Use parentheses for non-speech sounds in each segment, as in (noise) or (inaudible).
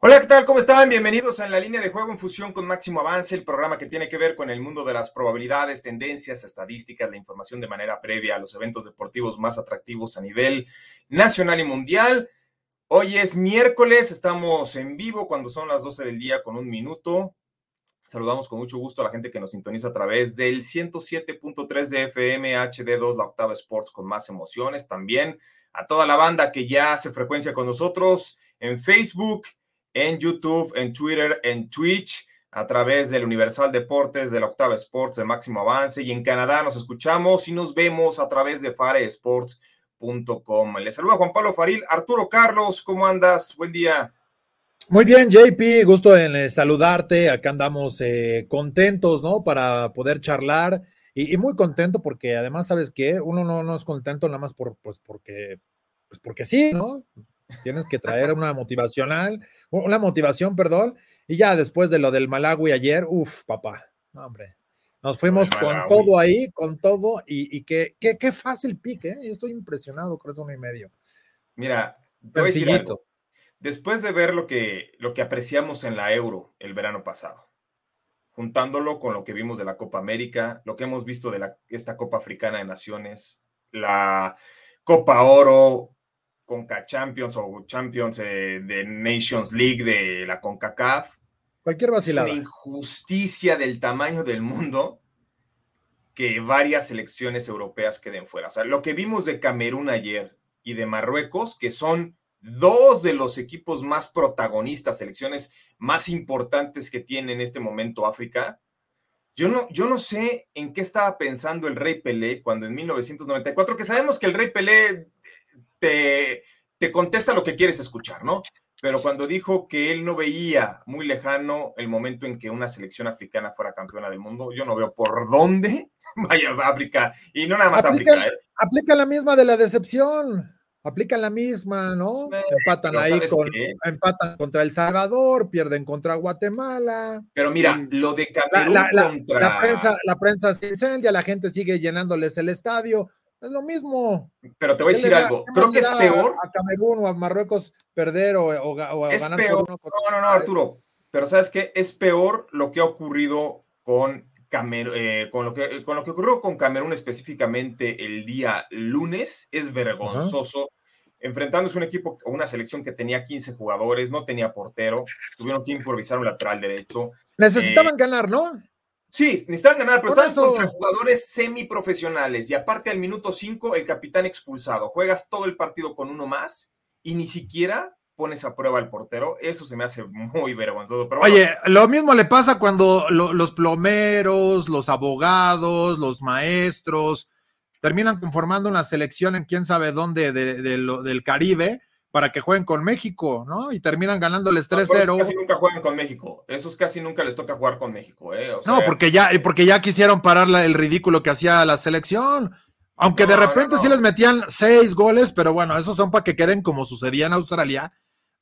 Hola, ¿qué tal? ¿Cómo están? Bienvenidos a la línea de juego en fusión con Máximo Avance, el programa que tiene que ver con el mundo de las probabilidades, tendencias, estadísticas, la información de manera previa a los eventos deportivos más atractivos a nivel nacional y mundial. Hoy es miércoles, estamos en vivo cuando son las 12 del día con un minuto. Saludamos con mucho gusto a la gente que nos sintoniza a través del 107.3 de FM HD2, la octava Sports con más emociones. También a toda la banda que ya hace frecuencia con nosotros en Facebook, en YouTube, en Twitter, en Twitch, a través del Universal Deportes, de la Octava Sports, de Máximo Avance, y en Canadá nos escuchamos y nos vemos a través de faresports.com. Les saluda Juan Pablo Faril. Arturo Carlos, ¿cómo andas? Buen día. Muy bien, JP, gusto en eh, saludarte. Acá andamos eh, contentos, ¿no? Para poder charlar y, muy contento porque además, ¿sabes qué? Uno no, no es contento nada más por, pues porque, pues porque sí, ¿no? Tienes que traer una motivacional, una motivación, perdón, y ya después de lo del Malawi ayer, uff, papá, hombre, nos fuimos con todo ahí, con todo, y, qué, qué, fácil pique, ¿eh? estoy impresionado con eso uno y medio. Mira, después de ver lo que, lo que apreciamos en la Euro el verano pasado, juntándolo con lo que vimos de la Copa América, lo que hemos visto de la, esta Copa Africana de Naciones, la Copa Oro, Conca Champions o Champions eh, de Nations League de la CONCACAF. Cualquier vacilada. Es una injusticia del tamaño del mundo que varias selecciones europeas queden fuera. O sea, lo que vimos de Camerún ayer y de Marruecos, que son dos de los equipos más protagonistas, selecciones más importantes que tiene en este momento África. Yo no, yo no sé en qué estaba pensando el Rey Pelé cuando en 1994, que sabemos que el Rey Pelé te, te contesta lo que quieres escuchar, ¿no? Pero cuando dijo que él no veía muy lejano el momento en que una selección africana fuera campeona del mundo, yo no veo por dónde (laughs) vaya África, y no nada más África. ¿eh? Aplica la misma de la decepción, aplica la misma, ¿no? Eh, empatan ahí con, empatan contra El Salvador, pierden contra Guatemala. Pero mira, lo de Camerún contra... La prensa, la prensa se incendia, la gente sigue llenándoles el estadio, es lo mismo. Pero te voy a decir algo. Creo que es peor. A Camerún o a Marruecos perder o, o, es Peor. no, no, no, Arturo. Pero ¿sabes qué? Es peor lo que ha ocurrido con Camerún, eh, con, lo que, con lo que ocurrió con Camerún específicamente el día lunes. Es vergonzoso. Enfrentándose a un equipo, una selección que tenía 15 jugadores, no tenía portero, tuvieron que improvisar un lateral derecho. Necesitaban eh, ganar, ¿no? Sí, necesitaban ganar, pero estaban contra jugadores semiprofesionales y aparte al minuto 5 el capitán expulsado. Juegas todo el partido con uno más y ni siquiera pones a prueba al portero. Eso se me hace muy vergonzoso. Oye, lo mismo le pasa cuando los plomeros, los abogados, los maestros terminan conformando una selección en quién sabe dónde del Caribe para que jueguen con México, ¿no? Y terminan ganándoles 3-0. No, casi nunca juegan con México. Esos casi nunca les toca jugar con México, ¿eh? no, porque ya, porque ya quisieron parar el ridículo que hacía la selección. Aunque de repente sí les metían seis goles, pero bueno, esos son para que queden como sucedía en Australia,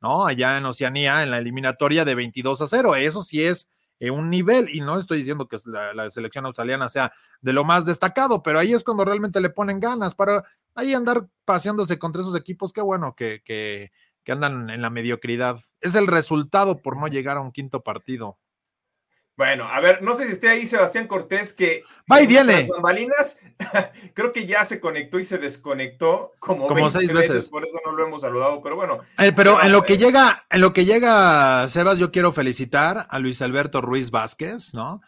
¿no? Allá en Oceanía, en la eliminatoria de 22 a 0. Eso sí es eh, un nivel, y no estoy diciendo que la, selección australiana sea de lo más destacado, pero ahí es cuando realmente le ponen ganas para ahí andar paseándose contra esos equipos, qué bueno que, que, que andan en la mediocridad. Es el resultado por no llegar a un quinto partido. Bueno, a ver, no sé si esté ahí Sebastián Cortés, que. Va y viene. Bambalinas, (laughs) creo que ya se conectó y se desconectó como, como seis veces. Por eso no lo hemos saludado, pero bueno. Eh, pero en lo que llega, en lo que llega, Sebas, yo quiero felicitar a Luis Alberto Ruiz Vázquez, ¿no?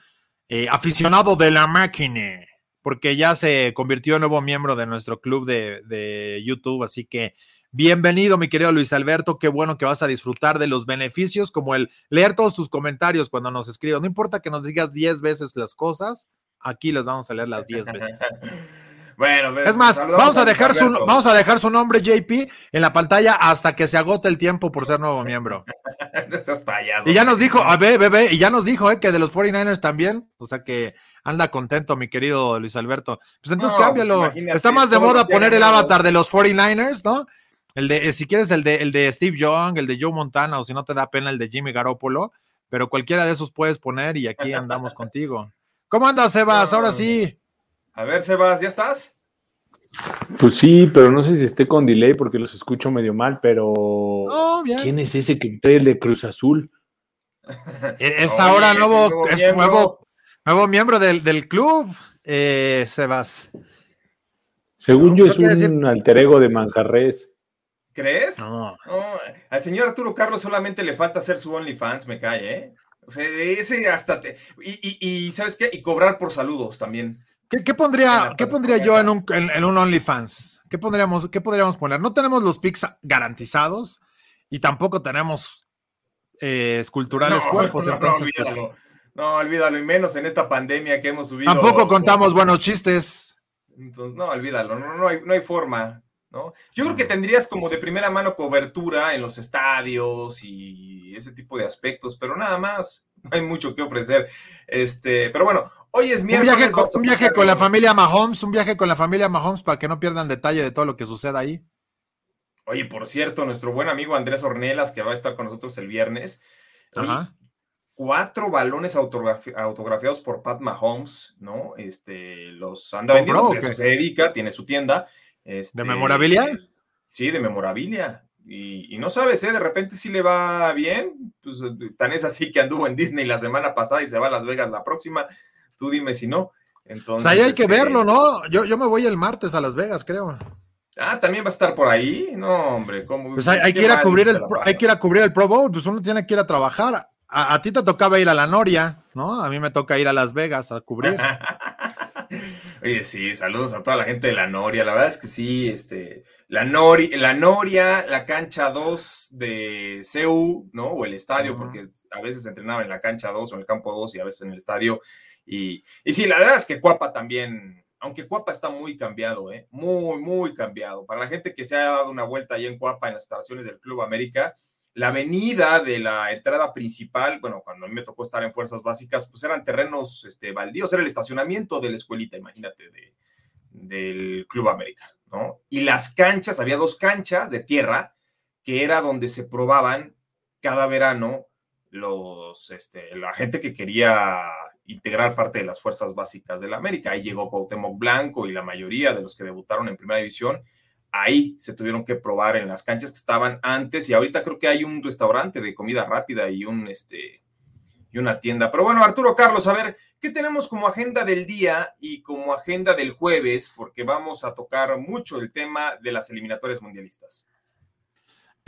Eh, aficionado de la máquina, porque ya se convirtió en nuevo miembro de nuestro club de, de YouTube, así que Bienvenido, mi querido Luis Alberto. Qué bueno que vas a disfrutar de los beneficios, como el leer todos tus comentarios cuando nos escribas. No importa que nos digas 10 veces las cosas, aquí las vamos a leer las 10 veces. (laughs) Bueno, es más, vamos a, dejar su, vamos a dejar su nombre, JP, en la pantalla hasta que se agote el tiempo por ser nuevo miembro. (laughs) Y ya nos dijo, a ver, bebé, y ya nos dijo eh, que de los 49ers también, o sea que anda contento, mi querido Luis Alberto. Pues entonces pues cámbialo. Está más de moda poner el avatar de los 49ers, ¿no? El de, si quieres, el de, el de Steve Young, el de Joe Montana, o si no te da pena, el de Jimmy Garoppolo, pero cualquiera de esos puedes poner y aquí andamos contigo. ¿Cómo andas, Sebas? Ahora sí. A ver, Sebas, ¿ya estás? Pues sí, pero no sé si esté con delay porque los escucho medio mal, pero ¿quién es ese que trae el de Cruz Azul? (laughs) Es, ahora nuevo, es nuevo, nuevo miembro del, club, eh, Sebas. Según yo, es un alter ego de Manjarres. ¿Crees? No. Al señor Arturo Carlos solamente le falta hacer su OnlyFans, me cae, ¿eh? O sea, ese hasta y, ¿sabes qué? Y cobrar por saludos también. ¿Qué, pondría, ¿qué pondría yo en un, en, un OnlyFans? ¿Qué, pondríamos, ¿Qué podríamos poner? No tenemos los pics garantizados y tampoco tenemos eh, esculturales cuerpos. No, entonces, pues olvídalo. no, olvídalo, y menos en esta pandemia que hemos subido. Tampoco contamos buenos chistes. no, olvídalo, no, no, hay, no hay forma. ¿No? Yo creo que tendrías como de primera mano cobertura en los estadios y ese tipo de aspectos, pero nada más, (laughs) no hay mucho que ofrecer. Este, pero bueno, hoy es miércoles. Un viaje, un viaje con la familia Mahomes, un viaje con la familia Mahomes para que no pierdan detalle de todo lo que suceda ahí. Oye, por cierto, nuestro buen amigo Andrés Ornelas, que va a estar con nosotros el viernes. cuatro balones autografiados por Pat Mahomes, ¿no? Este, los anda vendiendo, se dedica, tiene su tienda ¿De este, memorabilia? Sí, de memorabilia. Y, no sabes, ¿eh? De repente si le va bien, pues tan es así que anduvo en Disney la semana pasada y se va a Las Vegas la próxima. Tú dime si no. Entonces, ahí hay que este, verlo, ¿no? Yo, yo me voy el martes a Las Vegas, creo. Ah, también va a estar por ahí. No, hombre, ¿cómo? Pues hay, que ir a cubrir el, hay que ir a cubrir el Pro Bowl, pues uno tiene que ir a trabajar. A, a, ti te tocaba ir a la Noria, ¿no? A mí me toca ir a Las Vegas a cubrir. (laughs) Oye, sí, saludos a toda la gente de la Noria. La verdad es que sí, este, la, Nori, la Noria, la cancha 2 de CEU, ¿no? O el estadio, porque a veces entrenaba en la cancha 2 o en el campo 2 y a veces en el estadio. Y, y sí, la verdad es que Cuapa también, aunque Cuapa está muy cambiado, ¿eh? Muy, muy cambiado. Para la gente que se ha dado una vuelta ahí en Cuapa, en las instalaciones del Club América, la avenida de la entrada principal, bueno, cuando a mí me tocó estar en fuerzas básicas, pues eran terrenos este, baldíos, era el estacionamiento de la escuelita, imagínate, de, del Club América, ¿no? Y las canchas, había dos canchas de tierra, que era donde se probaban cada verano los, este, la gente que quería integrar parte de las fuerzas básicas de la América. Ahí llegó Cuauhtémoc Blanco y la mayoría de los que debutaron en primera división ahí se tuvieron que probar en las canchas que estaban antes y ahorita creo que hay un restaurante de comida rápida y un este y una tienda. Pero bueno, Arturo Carlos, a ver, ¿qué tenemos como agenda del día y como agenda del jueves? Porque vamos a tocar mucho el tema de las eliminatorias mundialistas.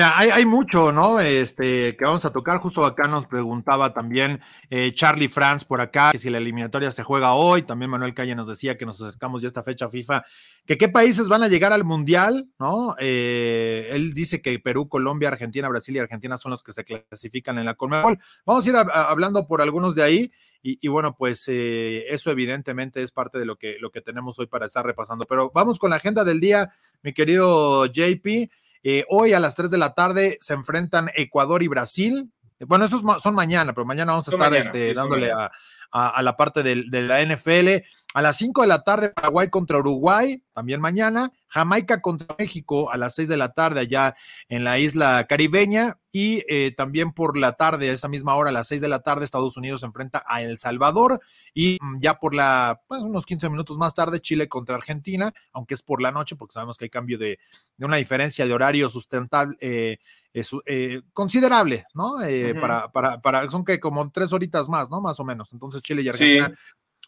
Hay, mucho, ¿no? Este, que vamos a tocar. Justo acá nos preguntaba también eh, Charlie Franz por acá, que si la eliminatoria se juega hoy. También Manuel Calle nos decía que nos acercamos ya a esta fecha FIFA, que qué países van a llegar al Mundial, ¿no? Eh, él dice que Perú, Colombia, Argentina, Brasil y Argentina son los que se clasifican en la Conmebol. Vamos a ir hablando por algunos de ahí. Y, bueno, pues eh, eso evidentemente es parte de lo que, lo que tenemos hoy para estar repasando. Pero vamos con la agenda del día, mi querido JP. Eh, hoy a las 3 de la tarde se enfrentan Ecuador y Brasil. Bueno, esos son mañana, pero mañana vamos a estar este, dándole a, a, la parte de, la NFL. A las 5 de la tarde, Paraguay contra Uruguay, también mañana. Jamaica contra México a las 6 de la tarde, allá en la isla caribeña. Y eh, también por la tarde, a esa misma hora, a las 6 de la tarde, Estados Unidos se enfrenta a El Salvador. Y mm, ya por la, pues unos 15 minutos más tarde, Chile contra Argentina, aunque es por la noche, porque sabemos que hay cambio de, una diferencia de horario sustentable. Eh, es eh, considerable, ¿no? Eh, para, para, para, son que como tres horitas más, ¿no? Más o menos. Entonces Chile y Argentina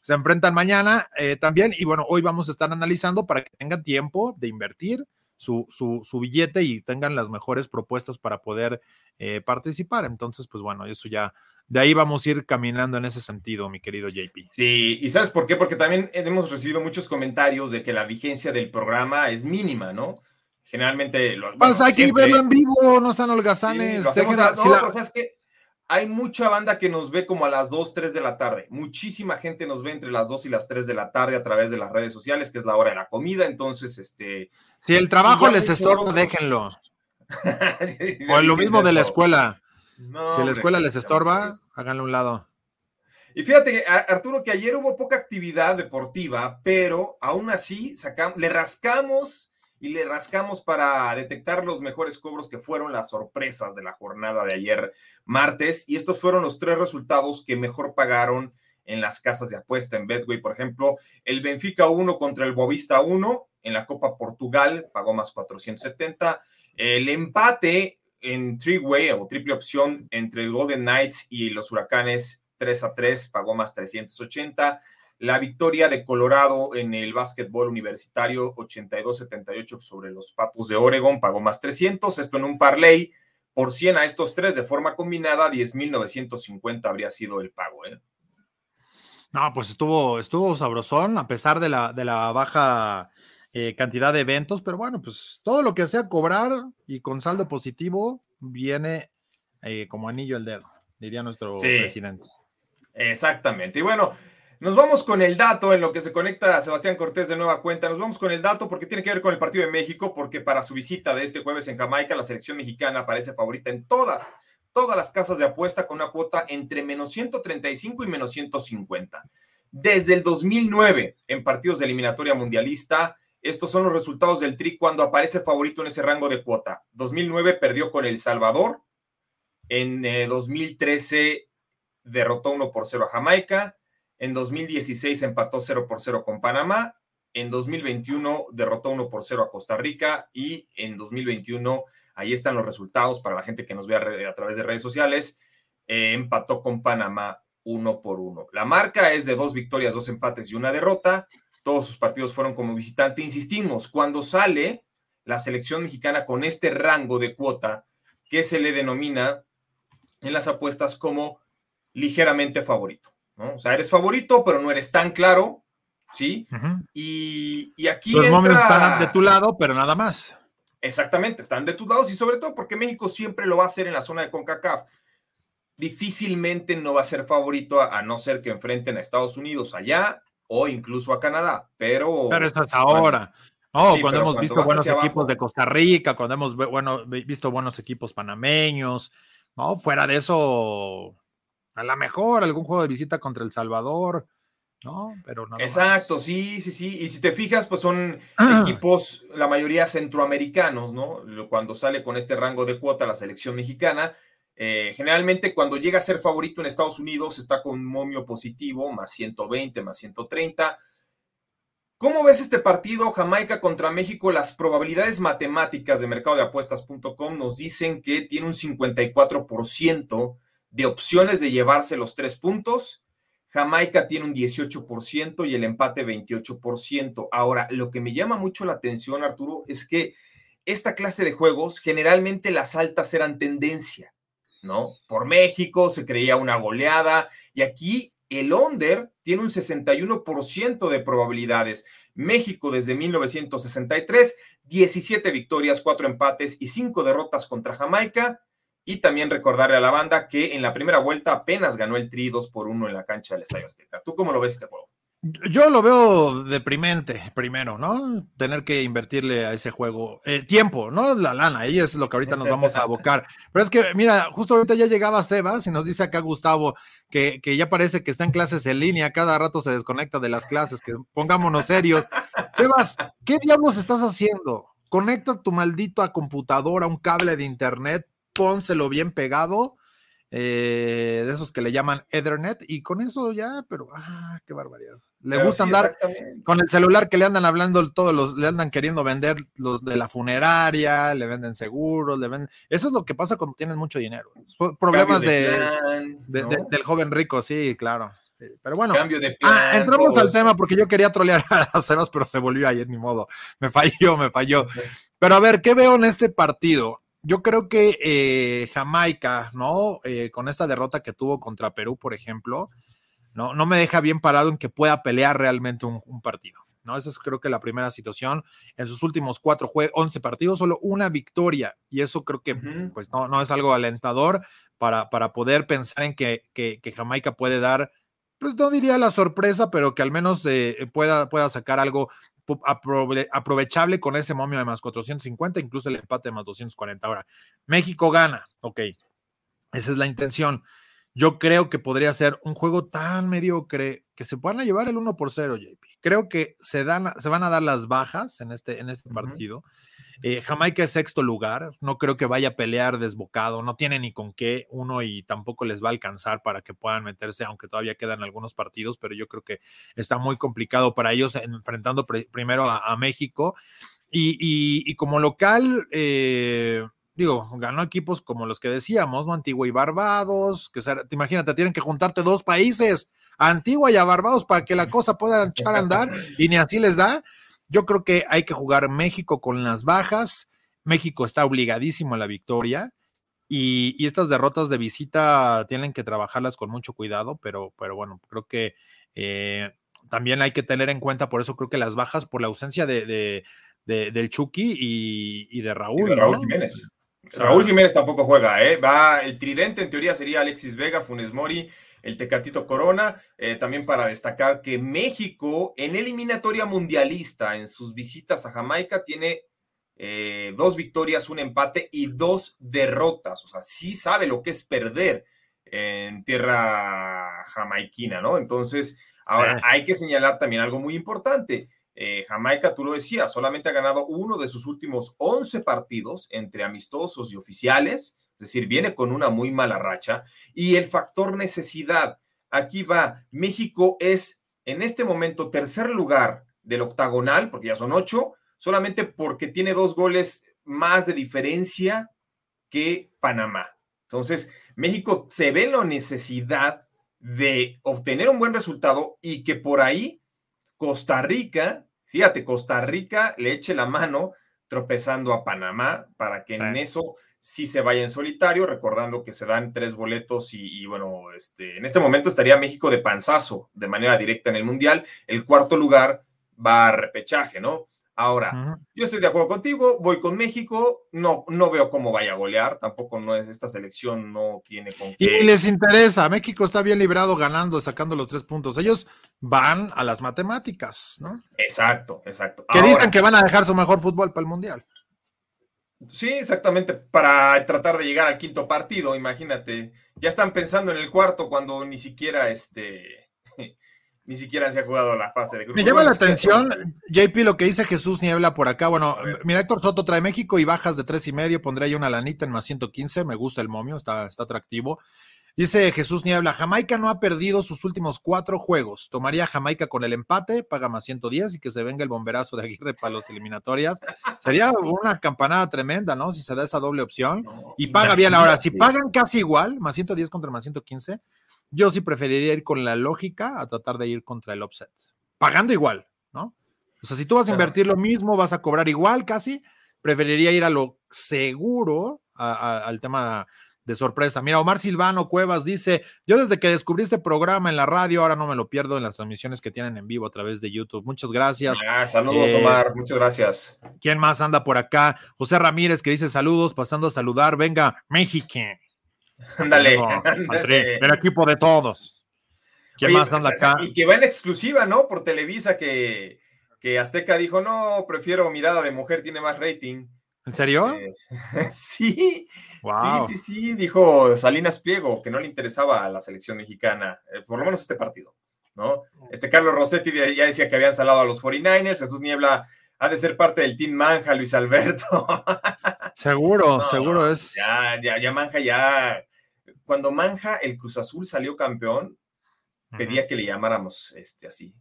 se enfrentan mañana eh, también y bueno, hoy vamos a estar analizando para que tengan tiempo de invertir su, su, su billete y tengan las mejores propuestas para poder participar. Entonces, pues bueno, eso ya, de ahí vamos a ir caminando en ese sentido, mi querido JP. Sí, y ¿sabes por qué? Porque también hemos recibido muchos comentarios de que la vigencia del programa es mínima, ¿no? Generalmente. Lo, pues hay que verlo en vivo, no sean holgazanes. Sí, no, o sea, es que hay mucha banda que nos ve como a las 2, 3 de la tarde. Muchísima gente nos ve entre las 2 y las 3 de la tarde a través de las redes sociales, que es la hora de la comida. Entonces, este. Si el trabajo les estorba, déjenlo. (laughs) o lo mismo de la escuela. si la escuela les estorba, háganlo a un lado. Y fíjate, Arturo, que ayer hubo poca actividad deportiva, pero aún así sacamos, le rascamos y le rascamos para detectar los mejores cobros que fueron las sorpresas de la jornada de ayer martes. Y estos fueron los tres resultados que mejor pagaron en las casas de apuesta en Betway. Por ejemplo, el Benfica 1 contra el Bovista 1 en la Copa Portugal pagó más 470. El empate en three-way o triple opción entre el Golden Knights y los Huracanes 3 a 3 pagó más 380. La victoria de Colorado en el básquetbol universitario 82-78 sobre los Patos de Oregon pagó más 300. Esto en un parlay por 100 a estos tres de forma combinada, 10.950 habría sido el pago. ¿eh? No, pues estuvo, estuvo sabrosón a pesar de la, de la baja eh, cantidad de eventos, pero bueno, pues todo lo que sea cobrar y con saldo positivo viene eh, como anillo al dedo, diría nuestro presidente. Exactamente. Y bueno, nos vamos con el dato en lo que se conecta Sebastián Cortés de nueva cuenta. Nos vamos con el dato porque tiene que ver con el partido de México, porque para su visita de este jueves en Jamaica, la selección mexicana aparece favorita en todas, todas las casas de apuesta con una cuota entre menos 135 y menos 150. Desde el 2009, en partidos de eliminatoria mundialista, estos son los resultados del TRI cuando aparece favorito en ese rango de cuota. 2009 perdió con El Salvador. En 2013 eh, derrotó 1 por 0 a Jamaica. En 2016 empató 0 por 0 con Panamá. En 2021 derrotó 1 por 0 a Costa Rica. Y en 2021, ahí están los resultados para la gente que nos ve a, través de redes sociales, eh, empató con Panamá 1 por 1. La marca es de dos victorias, dos empates y una derrota. Todos sus partidos fueron como visitante. Insistimos, cuando sale la selección mexicana con este rango de cuota que se le denomina en las apuestas como ligeramente favorito. O sea, eres favorito, pero no eres tan claro, ¿sí? y, aquí Los entra... están de tu lado, pero nada más. Exactamente, están de tus lados y sobre todo porque México siempre lo va a hacer en la zona de CONCACAF. Difícilmente no va a ser favorito a, no ser que enfrenten a Estados Unidos allá o incluso a Canadá, pero... Pero esto es ahora. Oh, cuando hemos visto buenos equipos de Costa Rica, cuando hemos bueno, visto buenos equipos panameños, no, fuera de eso, a lo mejor algún juego de visita contra El Salvador, ¿no? Pero no. Exacto, sí, sí, sí. Y si te fijas, pues son ah. equipos, la mayoría centroamericanos, ¿no? Cuando sale con este rango de cuota la selección mexicana, eh, generalmente cuando llega a ser favorito en Estados Unidos está con un momio positivo, más 120, más 130. ¿Cómo ves este partido Jamaica contra México? Las probabilidades matemáticas de mercado de apuestas.com nos dicen que tiene un 54% de opciones de llevarse los tres puntos. Jamaica tiene un 18% y el empate 28%. Ahora, lo que me llama mucho la atención, Arturo, es que esta clase de juegos, generalmente las altas eran tendencia, ¿no? Por México se creía una goleada y aquí el under tiene un 61% de probabilidades. México desde 1963, 17 victorias, 4 empates y 5 derrotas contra Jamaica. Y también recordarle a la banda que en la primera vuelta apenas ganó el Tri 2 por 1 en la cancha del Estadio Azteca. ¿Tú cómo lo ves este juego? Yo lo veo deprimente, primero, ¿no? Tener que invertirle a ese juego eh, tiempo, no la lana, ahí es lo que ahorita nos vamos a (laughs) abocar. Pero es que, mira, justo ahorita ya llegaba Sebas y nos dice acá Gustavo que, que ya parece que está en clases en línea, cada rato se desconecta de las clases, que pongámonos serios. (laughs) Sebas, ¿qué diablos estás haciendo? Conecta tu maldito a computadora, un cable de internet, pónselo bien pegado, eh, de esos que le llaman Ethernet, y con eso ya, pero, ah, qué barbaridad. Le gusta andar con el celular que le andan hablando, todos los, le andan queriendo vender los de la funeraria, le venden seguros, le venden. Eso es lo que pasa cuando tienes mucho dinero. Problemas de, del joven rico, sí, claro. Pero bueno, ah, entramos al tema porque yo quería trolear (laughs) a Ceros, pero se volvió ayer, ni modo. Me falló, me falló. Pero a ver, ¿qué veo en este partido? Yo creo que eh, Jamaica, ¿no? Eh, con esta derrota que tuvo contra Perú, por ejemplo, no, no me deja bien parado en que pueda pelear realmente un, partido. ¿no? Esa es creo que la primera situación. En sus últimos cuatro juegos, 11 partidos, solo una victoria. Y eso creo que pues no, no es algo alentador para, para poder pensar en que, que, Jamaica puede dar, pues no diría la sorpresa, pero que al menos eh, pueda, pueda sacar algo aprovechable con ese momio de más 450, incluso el empate de más 240. Ahora, México gana, ok, esa es la intención. Yo creo que podría ser un juego tan mediocre que se puedan llevar el 1 por 0, JP. Creo que se, dan, se van a dar las bajas en este, en este partido. Eh, Jamaica es sexto lugar, no creo que vaya a pelear desbocado, no tiene ni con qué uno y tampoco les va a alcanzar para que puedan meterse, aunque todavía quedan algunos partidos, pero yo creo que está muy complicado para ellos enfrentando primero a, México. Y, como local, eh, digo, ganó equipos como los que decíamos, ¿no? Antigua y Barbados, que te imagínate, tienen que juntarte dos países, Antigua y a Barbados, para que la cosa pueda echar a andar, (laughs) y ni así les da. Yo creo que hay que jugar México con las bajas. México está obligadísimo a la victoria. Y, estas derrotas de visita tienen que trabajarlas con mucho cuidado, pero, pero bueno, creo que eh, también hay que tener en cuenta, por eso creo que las bajas por la ausencia de, del Chucky y, de Raúl. Raúl Jiménez. Raúl Jiménez tampoco juega, ¿eh? Va, el tridente en teoría sería Alexis Vega, Funes Mori, el Tecatito Corona. Eh, también para destacar que México en eliminatoria mundialista, en sus visitas a Jamaica, tiene eh, dos victorias, un empate y dos derrotas. O sea, sí sabe lo que es perder en tierra jamaiquina, ¿no? Entonces, ahora hay que señalar también algo muy importante. Eh, Jamaica, tú lo decías, solamente ha ganado uno de sus últimos 11 partidos entre amistosos y oficiales, es decir, viene con una muy mala racha. Y el factor necesidad, aquí va, México es en este momento tercer lugar del octagonal, porque ya son ocho, solamente porque tiene dos goles más de diferencia que Panamá. Entonces, México se ve la necesidad de obtener un buen resultado y que por ahí Costa Rica, fíjate, Costa Rica le eche la mano tropezando a Panamá para que en eso sí se vaya en solitario, recordando que se dan tres boletos y, bueno, este, en este momento estaría México de panzazo de manera directa en el Mundial. El cuarto lugar va a repechaje, ¿no? Ahora, yo estoy de acuerdo contigo, voy con México, no, no veo cómo vaya a golear, tampoco no es esta selección, no tiene con qué. Y les interesa, México está bien librado ganando, sacando los tres puntos. Ellos van a las matemáticas, ¿no? Exacto, exacto. Que dicen que van a dejar su mejor fútbol para el Mundial. Sí, exactamente, para tratar de llegar al quinto partido, imagínate. Ya están pensando en el cuarto cuando ni siquiera este (laughs) ni siquiera se ha jugado la fase de grupos. Me llama la atención, JP, lo que dice Jesús Niebla por acá. Bueno, mira, Héctor Soto trae México y bajas de tres y medio. Pondré ahí una lanita en más 115. Me gusta el momio, está, está atractivo. Dice Jesús Niebla, Jamaica no ha perdido sus últimos cuatro juegos. Tomaría Jamaica con el empate, paga más 110 y que se venga el bomberazo de Aguirre para las eliminatorias. Sería una campanada tremenda, ¿no? Si se da esa doble opción. y paga bien. Ahora, si pagan casi igual, más 110 contra más 115, yo sí preferiría ir con la lógica a tratar de ir contra el offset. Pagando igual, ¿no? O sea, si tú vas a invertir lo mismo, vas a cobrar igual casi, preferiría ir a lo seguro, al tema de sorpresa. Mira, Omar Silvano Cuevas dice, yo desde que descubrí este programa en la radio, ahora no me lo pierdo en las transmisiones que tienen en vivo a través de YouTube. Muchas gracias. Ah, saludos, eh, Omar, muchas gracias. ¿Quién más anda por acá? José Ramírez que dice saludos, pasando a saludar. Venga, México. Ándale. El equipo de todos. ¿Quién más anda acá? Y que va en exclusiva, ¿no? Por Televisa, que, que Azteca dijo, no, prefiero mirada de mujer, tiene más rating. ¿En serio? Este, (laughs) sí, sí, sí, sí, dijo Salinas Pliego que no le interesaba a la selección mexicana, eh, por lo menos este partido, ¿no? Este Carlos Rossetti ya decía que habían salado a los 49ers, Jesús Niebla ha de ser parte del Team Manja, Luis Alberto. (laughs) Seguro, seguro es. Ya, ya, ya Manja ya cuando Manja, el Cruz Azul salió campeón, pedía que le llamáramos este, así,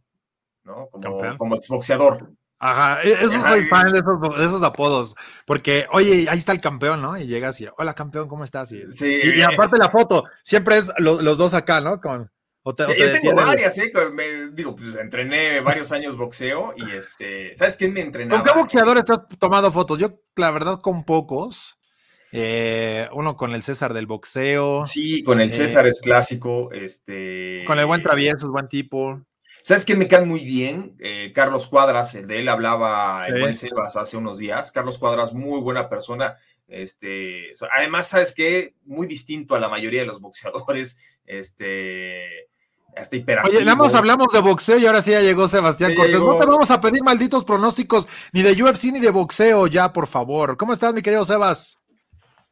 ¿no? Como, como exboxeador. Ajá, e, eso soy fan de esos, apodos, porque, oye, ahí está el campeón, ¿no? Y llega así, hola campeón, ¿cómo estás? Y, sí, y, aparte la foto, siempre es los dos acá, ¿no? Con, yo tengo varias, ¿eh? digo, pues entrené varios años boxeo y este, ¿sabes quién me entrenaba? ¿Con qué boxeador estás tomando fotos? Yo, la verdad, con pocos. Eh, uno con el César del boxeo. Sí, con el César eh, es clásico. Este. Con el buen travieso, es buen tipo. ¿Sabes qué me cae muy bien? Eh, Carlos Cuadras, el de él hablaba en buen Sebas hace unos días. Carlos Cuadras, muy buena persona. Este, además, ¿sabes qué? Muy distinto a la mayoría de los boxeadores. Este, hasta hiperactivo. Oye, nada más hablamos de boxeo y ahora sí ya llegó Sebastián Cortés. No te vamos a pedir malditos pronósticos ni de UFC ni de boxeo ya, por favor. ¿Cómo estás, mi querido Sebas?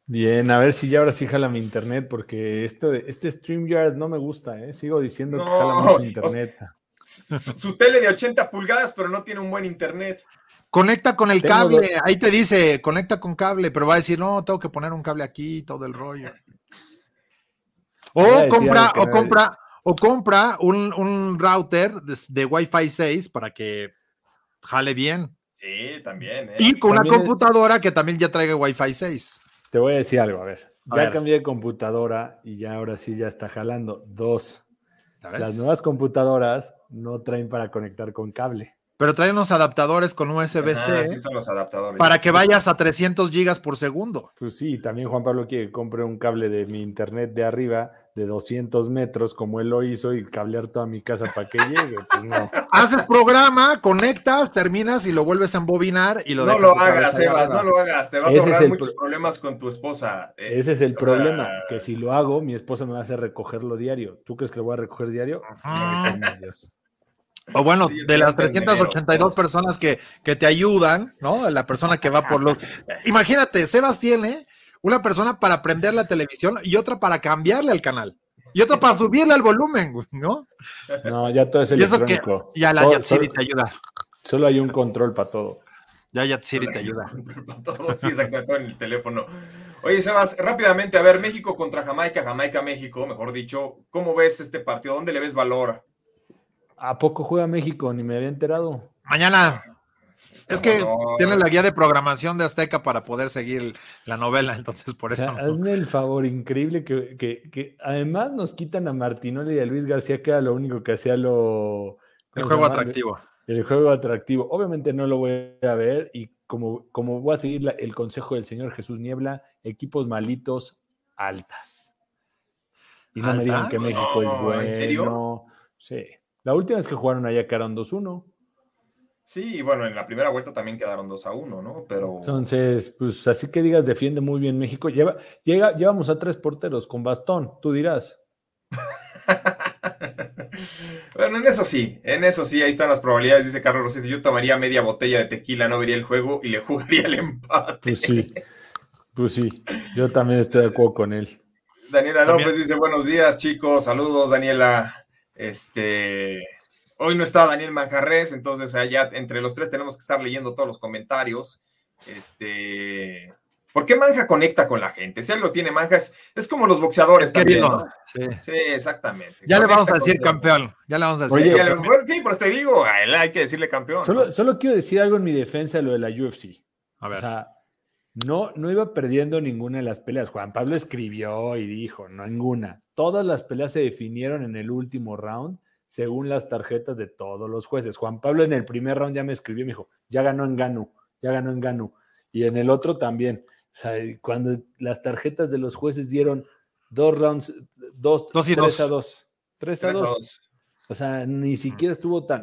Bien, a ver si ya ahora sí jala mi internet, porque esto, este StreamYard no me gusta, ¿eh? Sigo diciendo que jala mucho internet. Su, tele de 80 pulgadas, pero no tiene un buen internet. Conecta con el cable, ahí te dice, conecta con cable, pero va a decir, no, tengo que poner un cable aquí, todo el rollo. O compra, o compra, o compra un, router de, Wi-Fi 6 para que jale bien. Sí, también. ¿eh? Y con una computadora que también ya traiga Wi-Fi 6. Te voy a decir algo, a ver. ya cambié de computadora y ya ahora sí ya está jalando. Dos. Las nuevas computadoras no traen para conectar con cable. Pero traen unos adaptadores con USB-C. sí son los adaptadores. Para que vayas a 300 gigas por segundo. Pues sí, también Juan Pablo quiere que compre un cable de mi internet de arriba de 200 metros como él lo hizo y cablear toda mi casa para que llegue. Pues no. (laughs) Haces programa, conectas, terminas y lo vuelves a embobinar y lo No lo hagas, Eva, no lo hagas. Te vas a ahorrar muchos problemas con tu esposa. Eh. Ese es el problema, que si lo hago, mi esposa me va a hacer recogerlo diario. ¿Tú crees que lo voy a recoger diario? O bueno, de las 382 personas que, que te ayudan, ¿no? La persona que va por los... (laughs) Imagínate, Sebas tiene una persona para prender la televisión y otra para cambiarle al canal. Y otra para subirle al volumen, ¿no? No, ya todo es electrónico. ya la Yatsiri te ayuda. Solo hay un control para todo. Ya Yatsiri te ayuda. Para (laughs) todo, sí, exacto, en el teléfono. Oye, Sebas, rápidamente, a ver, México contra Jamaica, Jamaica-México, mejor dicho. ¿Cómo ves este partido? ¿Dónde le ves valor? ¿A poco juega México? Ni me había enterado. Mañana. Es que tiene la guía de programación de Azteca para poder seguir la novela, (laughs) entonces por eso. Hazme el favor, increíble que, que, además nos quitan a Martinoli y a Luis García, que era lo único que hacía lo. El juego atractivo. El juego atractivo. Obviamente no lo voy a ver y como, como voy a seguir el consejo del señor Jesús Niebla, equipos malitos, altas. Y no me digan que México es bueno. ¿En serio? Sí. La última vez que jugaron allá quedaron 2-1. Sí, y bueno, en la primera vuelta también quedaron 2 a 1, ¿no? Pero. Entonces, pues así que digas, defiende muy bien México. Lleva, llega, llevamos a tres porteros con bastón, tú dirás. (laughs) bueno, en eso sí, en eso sí, ahí están las probabilidades, dice Carlos Rossetti. Yo tomaría media botella de tequila, no vería el juego y le (laughs) jugaría el empate. Pues sí, pues sí, yo también estoy de acuerdo con él. Daniela López dice: Buenos días, chicos, saludos, Daniela. Este. Hoy no está Daniel Manjarres, entonces allá entre los tres tenemos que estar leyendo todos los comentarios. Este, ¿Por qué Manja conecta con la gente? Si algo tiene Manja, es, como los boxeadores también. Sí. exactamente. Ya le vamos a decir campeón. Ya le vamos a decir. sí, pero te digo, a él hay que decirle campeón. Solo, quiero decir algo en mi defensa de lo de la UFC. A ver. O sea, no, no iba perdiendo ninguna de las peleas. Juan Pablo escribió y dijo, no ninguna. Todas las peleas se definieron en el último round según las tarjetas de todos los jueces. Juan Pablo en el primer round ya me escribió y me dijo, ya ganó en Ganu, ya ganó en Ganu. Y en el otro también. O sea, cuando las tarjetas de los jueces dieron dos rounds, dos, y tres a dos. Tres a dos. O sea, ni siquiera estuvo tan.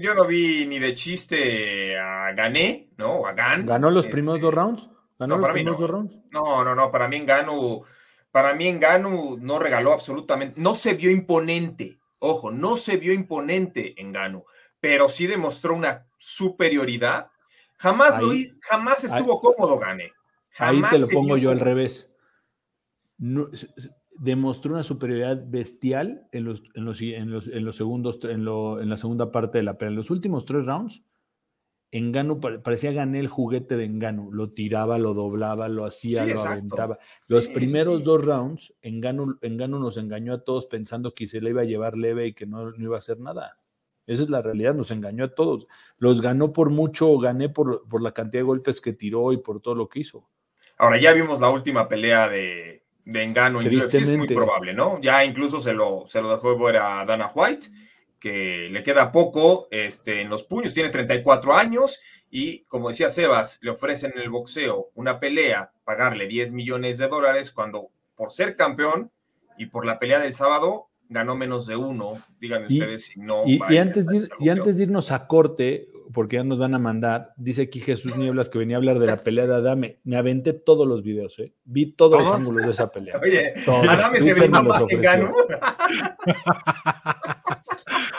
yo, no vi ni de chiste a Gané, ¿no? A Gan. ¿Ganó los primeros dos este, rounds? ¿Ganó los primeros dos rounds? No, no, no. Para mí en Ganu, para mí en Ganu no regaló absolutamente. No se vio imponente. Ojo, no se vio imponente en Gano, pero sí demostró una superioridad. Jamás, lo, jamás estuvo cómodo Gane. ahí te lo pongo yo al revés. Demostró una superioridad bestial en los, en los, en los, segundos, en, en, la segunda parte de la pelea. En los últimos tres rounds, Engano parecía gané el juguete de Engano, lo tiraba, lo doblaba, lo hacía, lo aventaba. Los primeros dos rounds, Engano, Engano nos engañó a todos pensando que se le iba a llevar leve y que no, iba a hacer nada. Esa es la realidad, nos engañó a todos. Los ganó por mucho, gané por, por la cantidad de golpes que tiró y por todo lo que hizo. Ahora ya vimos la última pelea de, de Engano en UFC, es muy probable, ¿no? Ya incluso se lo, se lo dejó ver a Dana White que le queda poco este, en los puños, tiene 34 años y como decía Sebas, le ofrecen en el boxeo una pelea, pagarle 10 millones de dólares cuando por ser campeón y por la pelea del sábado ganó menos de uno. Díganme ustedes si no. Y, antes de, y antes de irnos a corte, porque ya nos van a mandar, dice aquí Jesús Nieblas que venía a hablar de la pelea de Adame. Me aventé todos los videos, ¿eh? Vi todos, los ángulos de esa pelea. Oye, Adame se brinda más que ganó.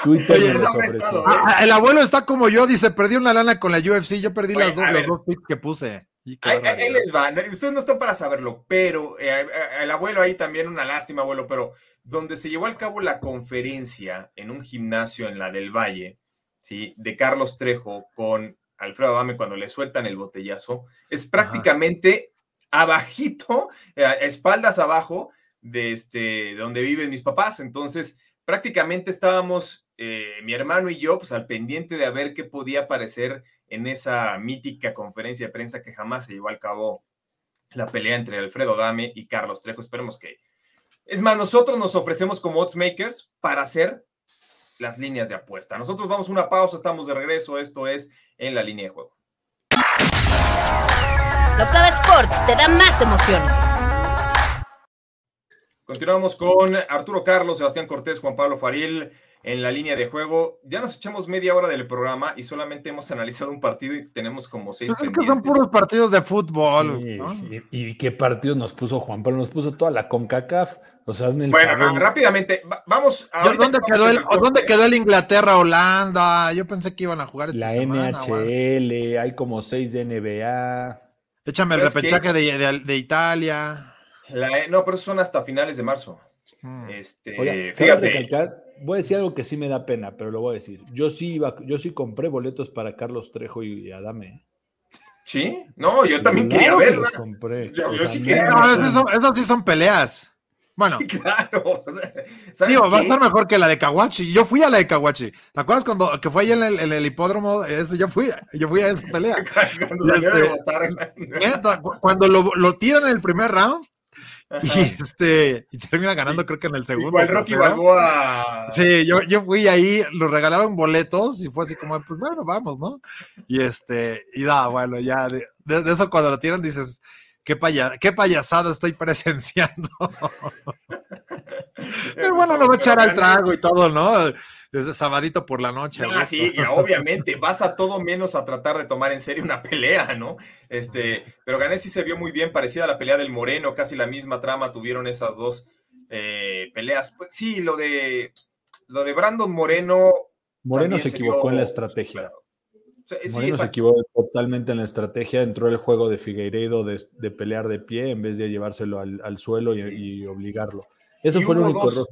Oye, ah, ah, el abuelo está como yo, dice, perdí una lana con la UFC, yo perdí las dos, los dos picks que puse. Ahí, les va, ustedes no están para saberlo, pero eh, eh, el abuelo ahí también, una lástima, abuelo, pero donde se llevó a cabo la conferencia en un gimnasio en la del Valle, ¿sí? De Carlos Trejo con Alfredo Adame cuando le sueltan el botellazo, es prácticamente abajito, eh, espaldas abajo de, este, de donde viven mis papás. Entonces, prácticamente estábamos eh, mi hermano y yo, pues al pendiente de a ver qué podía aparecer en esa mítica conferencia de prensa que jamás se llevó al cabo la pelea entre Alfredo Dame y Carlos Trejo. Esperemos que. Es más, nosotros nos ofrecemos como odds makers para hacer las líneas de apuesta. Nosotros vamos a una pausa, estamos de regreso. Esto es en la línea de juego. Locava Sports te da más emociones. Continuamos con Arturo Carlos, Sebastián Cortés, Juan Pablo Faril en la línea de juego. Ya nos echamos media hora del programa y solamente hemos analizado un partido y tenemos como seis. Pues es que son puros partidos de fútbol. y, qué partidos nos puso Juan Pablo? Nos puso toda la CONCACAF. O sea, bueno, rápidamente, vamos a. ¿Dónde, quedó el, ¿Dónde quedó el Inglaterra-Holanda? Yo pensé que iban a jugar esta La NHL, hay como seis de NBA. Échame el repechaje de, Italia. no, pero son hasta finales de marzo. Hmm. Este, fíjate voy a decir algo que sí me da pena, pero lo voy a decir. Yo sí iba, yo sí compré boletos para Carlos Trejo y Adame. ¿Sí? No, yo también quería verla. compré. Yo, sí quería. No, esas, sí son peleas. Bueno, sí, claro. (laughs) Digo, va a estar mejor que la de Kawachi. Yo fui a la de Kawachi. ¿Te acuerdas cuando que fue ahí en el, en el hipódromo? Ese, yo fui, yo fui a esa pelea. (laughs) cuando salió de este, cuando lo, lo tiran en el primer round, (laughs) y este y termina ganando creo que en el segundo. Igual Rocky Balboa. Sí, yo, yo fui ahí, lo regalaban boletos y fue así como, pues bueno, vamos, ¿no? Y este, y da, bueno, ya de, eso cuando lo tiran dices, qué, paya, qué payasada estoy presenciando. (laughs) (laughs) Pero bueno, lo va a echar al trago y todo, ¿no? Desde sabadito por la noche. Ah, sí, obviamente, vas a todo menos a tratar de tomar en serio una pelea, ¿no? Este, pero Gané sí se vio muy bien, parecida a la pelea del Moreno, casi la misma trama tuvieron esas dos eh, peleas. Pues, sí, lo de lo de Brandon Moreno. Moreno se, equivocó en la estrategia. Moreno se equivocó totalmente en la estrategia, entró el juego de Figueiredo de, pelear de pie en vez de llevárselo al, suelo y, obligarlo. Eso fue el único error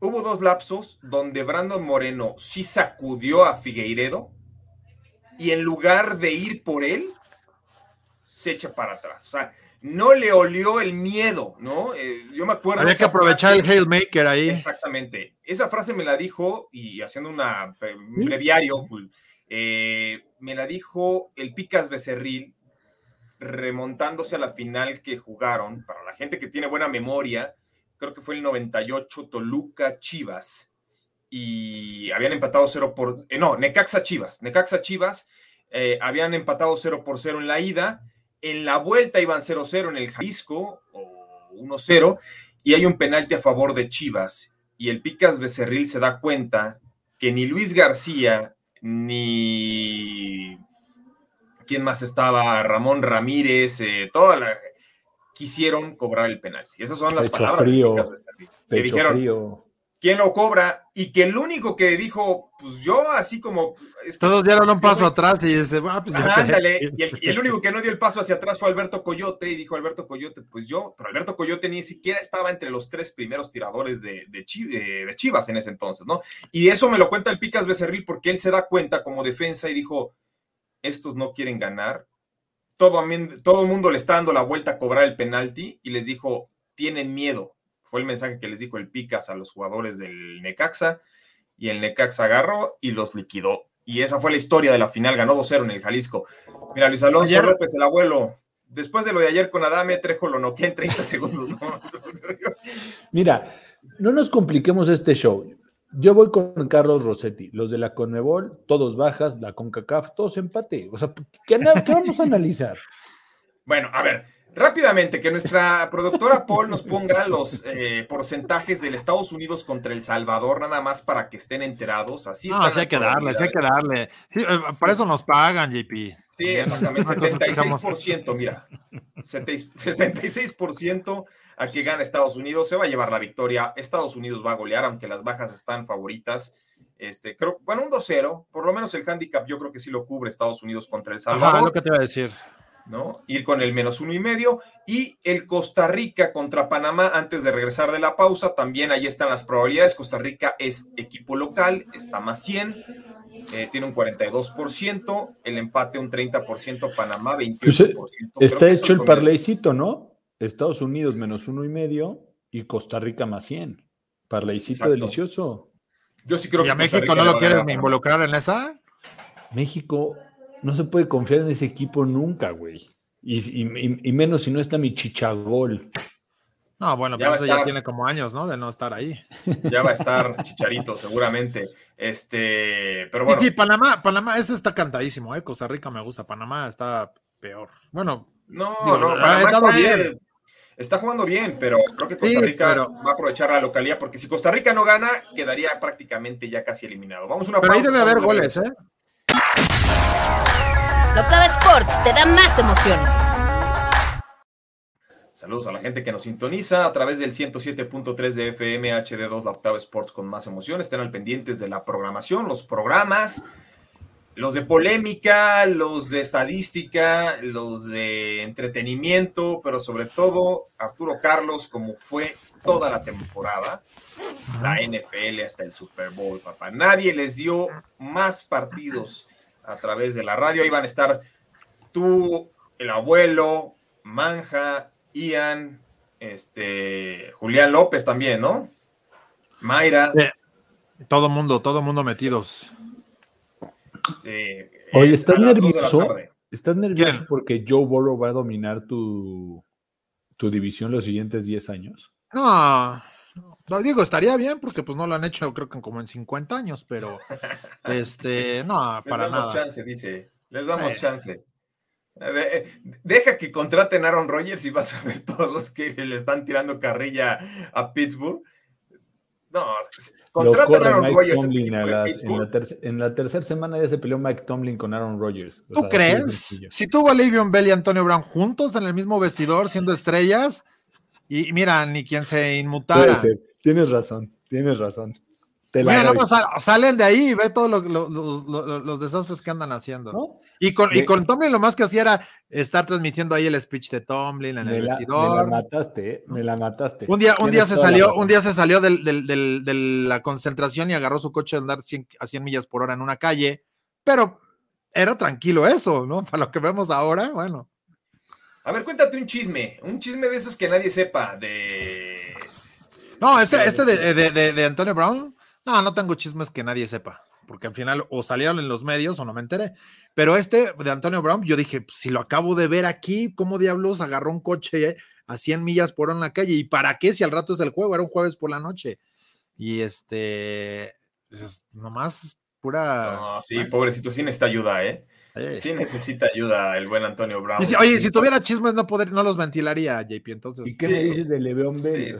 hubo dos lapsos donde Brandon Moreno sí sacudió a Figueiredo y en lugar de ir por él, se echa para atrás. O sea, no le olió el miedo, ¿no? Eh, yo me acuerdo. Había que aprovechar el Hail Maker ahí. Exactamente. Esa frase me la dijo, y haciendo una, un breviario, eh, me la dijo el Picas Becerril, remontándose a la final que jugaron. Para la gente que tiene buena memoria, creo que fue el 98 Toluca Chivas y habían empatado 0 por, eh, no, Necaxa Chivas, Necaxa Chivas eh, habían empatado 0 por 0 en la ida, en la vuelta iban 0-0 en el Jalisco o 1-0 y hay un penalti a favor de Chivas y el Picas Becerril se da cuenta que ni Luis García ni quién más estaba, Ramón Ramírez, eh, toda la quisieron cobrar el penalti. Esas son las palabras que dijeron. ¿Quién lo cobra? Y que el único que dijo, pues yo, así como. Todos dieron un paso atrás y dice, ah, pues ándale. Y el, único que no dio el paso hacia atrás fue Alberto Coyote. Y dijo Alberto Coyote, pues yo. Pero Alberto Coyote ni siquiera estaba entre los tres primeros tiradores de, de, de Chivas en ese entonces, ¿no? Y eso me lo cuenta el Picas Becerril porque él se da cuenta como defensa y dijo: estos no quieren ganar, todo, todo el mundo le está dando la vuelta a cobrar el penalti y les dijo, tienen miedo. Fue el mensaje que les dijo el Picas a los jugadores del Necaxa y el Necaxa agarró y los liquidó. Y esa fue la historia de la final, ganó 2-0 en el Jalisco. Mira, Luis Alonso López, el abuelo, después de lo de ayer con Adame, Trejo lo noqué en 30 (laughs) segundos. Mira, no nos compliquemos este show. Yo voy con Carlos Rossetti, los de la Conmebol, todos bajas, la CONCACAF, todos empate. O sea, ¿qué, vamos a analizar? (laughs) Bueno, a ver, Rápidamente, que nuestra productora Paul nos ponga los eh, porcentajes del Estados Unidos contra El Salvador, nada más para que estén enterados. Así no, sí hay que darle, sí hay que darle. Sí, eh, Para eso nos pagan, JP. Sí, exactamente, 76%, mira. 76% a que gana Estados Unidos, se va a llevar la victoria. Estados Unidos va a golear, aunque las bajas están favoritas. Este, creo, bueno, un 2-0, por lo menos el handicap yo creo que sí lo cubre Estados Unidos contra El Salvador. Ajá, lo que te iba a decir. ¿no? Ir con el menos uno y medio. Y el Costa Rica contra Panamá, antes de regresar de la pausa, también ahí están las probabilidades. Costa Rica es equipo local, está más 100, eh, tiene un 42%, el empate un 30%, Panamá 28%. Pues, eh, está hecho el parleycito, ¿no? Estados Unidos menos uno y medio y Costa Rica más 100. Parleycito delicioso. Yo sí creo ¿Y a México no lo quieres ni involucrar en esa? México no se puede confiar en ese equipo nunca, güey. Y, menos si no está mi chichagol. No, bueno, pero eso ya tiene como años, ¿no? De no estar ahí. Ya va a estar (laughs) Chicharito, seguramente. Este, pero bueno. Sí, Panamá, Panamá, este está cantadísimo, ¿eh? Costa Rica me gusta, Panamá está peor. Bueno. No, no, Panamá está, bien. Está jugando bien, pero creo que Costa Rica va a aprovechar la localidad, porque si Costa Rica no gana, quedaría prácticamente ya casi eliminado. Vamos a una Pero ahí debe haber goles, ¿eh? Octava Sports te da más emociones. Saludos a la gente que nos sintoniza a través del 107.3 de FM HD2, la Octava Sports con más emociones. Estén al pendientes de la programación, los programas, los de polémica, los de estadística, los de entretenimiento, pero sobre todo Arturo Carlos, como fue toda la temporada, la NFL hasta el Super Bowl, papá. Nadie les dio más partidos a través de la radio. Ahí van a estar tú, el abuelo, Manja, Ian, este, Julián López también, ¿no? Mayra. todo mundo, todo mundo metidos. Sí. Oye, ¿estás nervioso? ¿Estás nervioso porque Joe Burrow va a dominar tu, tu división los siguientes 10 años? No, no, digo, estaría bien porque pues no lo han hecho creo que como en 50 años, pero (laughs) este, no, para Les damos chance, dice. Les damos chance. Eh, deja que contraten a Aaron Rodgers y vas a ver (laughs) todos los que le están tirando carrilla a Pittsburgh. No, contraten a Aaron Rodgers. en, la tercera semana ya se peleó Mike Tomlin con Aaron Rodgers. ¿Tú crees? Si tuvo a Le'Veon Bell y Antonio Brown juntos en el mismo vestidor siendo estrellas, y mira, ni quien se inmutara. Tienes razón, tienes razón. Mira, salen de ahí y ve todos los desastres que andan haciendo. Y con, y con Tomlin lo más que hacía era estar transmitiendo ahí el speech de Tomlin en el vestidor. Me la mataste, ¿eh? me la mataste. Un día, un día se salió, un día se salió de la concentración y agarró su coche a andar a 100 millas por hora en una calle, pero era tranquilo eso, ¿no? (laughs) Para lo que vemos ahora, bueno. A ver, cuéntate un chisme, un chisme de esos que nadie sepa, de no, este, este de, Antonio Brown, no, no tengo chismes que nadie sepa, porque al final o salieron en los medios o no me enteré. Pero este de Antonio Brown, yo dije, si lo acabo de ver aquí, ¿cómo diablos agarró un coche a 100 millas por hora en la calle? ¿Y para qué si al rato es el juego? Era un jueves por la noche. Y este, pues, nomás pura... No, sí, pobrecito, sí necesita ayuda, ¿eh? Sí necesita ayuda el buen Antonio Brown. oye, si tuviera chismes no, poder, no los ventilaría, JP, entonces. ¿Y qué me dices de Leveón Bell?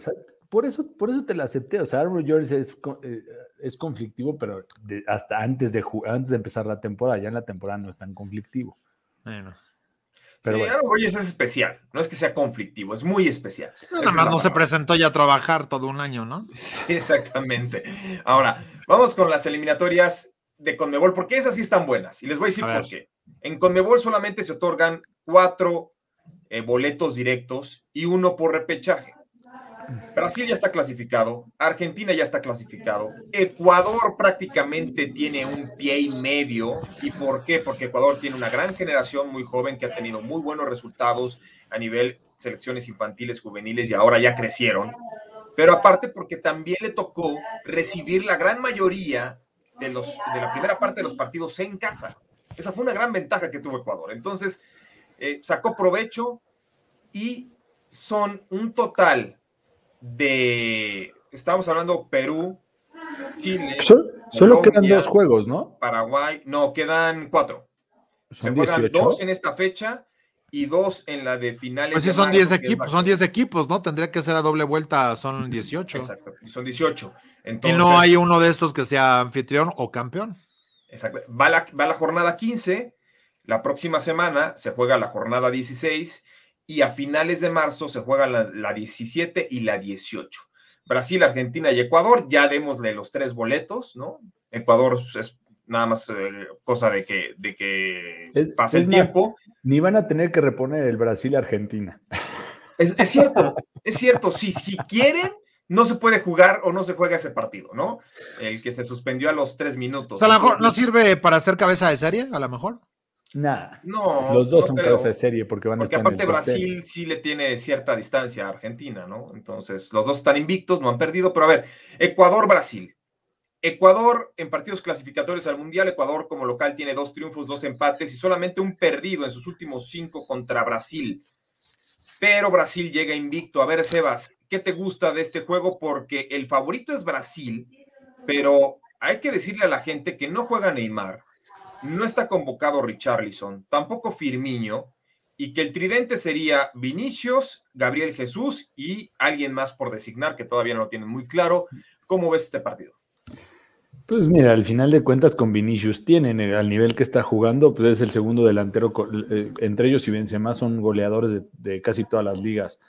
Por eso, por eso te la acepté. O sea, Aaron Rodgers es, eh, es conflictivo, pero hasta antes de, antes de empezar la temporada, ya en la temporada no es tan conflictivo. Bueno. Pero sí, Aaron Rodgers es especial, no es que sea conflictivo, es muy especial. nada más no se presentó ya a trabajar todo un año, ¿no? (laughs) Sí, exactamente. Ahora, vamos con las eliminatorias de Conmebol, porque esas sí están buenas. Y les voy a decir por qué. En Conmebol solamente se otorgan cuatro eh, boletos directos y uno por repechaje. Brasil ya está clasificado, Argentina ya está clasificado, Ecuador prácticamente tiene un pie y medio. ¿Y por qué? Porque Ecuador tiene una gran generación muy joven que ha tenido muy buenos resultados a nivel selecciones infantiles, juveniles y ahora ya crecieron. Pero aparte porque también le tocó recibir la gran mayoría de, los, de la primera parte de los partidos en casa. Esa fue una gran ventaja que tuvo Ecuador. Entonces, eh, sacó provecho y son un total de, estamos hablando Perú, Chile. solo quedan dos juegos, ¿no? Paraguay, no, quedan cuatro. Se juegan dos en esta fecha y dos en la de finales. Pues sí, son 10 equipos, son 10 equipos, ¿no? Tendría que ser a doble vuelta, son 18. Exacto, son 18. y no hay uno de estos que sea anfitrión o campeón. Exacto. Va la, va la jornada 15, la próxima semana se juega la jornada 16 y a finales de marzo se juega la, la 17 y la 18. Brasil, Argentina y Ecuador, ya démosle los tres boletos, ¿no? Ecuador es nada más eh, cosa de que, de que pase el tiempo. Ni van a tener que reponer el Brasil-Argentina. Es, cierto, es cierto. Si, si quieren, no se puede jugar o no se juega ese partido, ¿no? El que se suspendió a los tres minutos. a lo mejor no sirve para hacer cabeza de serie, a lo mejor. Nada. No. Los dos son cabeza de serie porque van a estar. Porque aparte Brasil sí le tiene cierta distancia a Argentina, ¿no? Entonces, los dos están invictos, no han perdido, pero a ver, Ecuador-Brasil. Ecuador en partidos clasificatorios al Mundial, Ecuador como local tiene dos triunfos, dos empates y solamente un perdido en sus últimos cinco contra Brasil. Pero Brasil llega invicto. A ver, Sebas, ¿qué te gusta de este juego? Porque el favorito es Brasil, pero hay que decirle a la gente que no juega Neymar, no está convocado Richarlison, tampoco Firmino, y que el tridente sería Vinicius, Gabriel Jesús y alguien más por designar, que todavía no lo tienen muy claro. ¿Cómo ves este partido? Pues mira, al final de cuentas con Vinicius tienen al nivel que está jugando, pues es el segundo delantero, eh, entre ellos y Benzema son goleadores de, casi todas las ligas.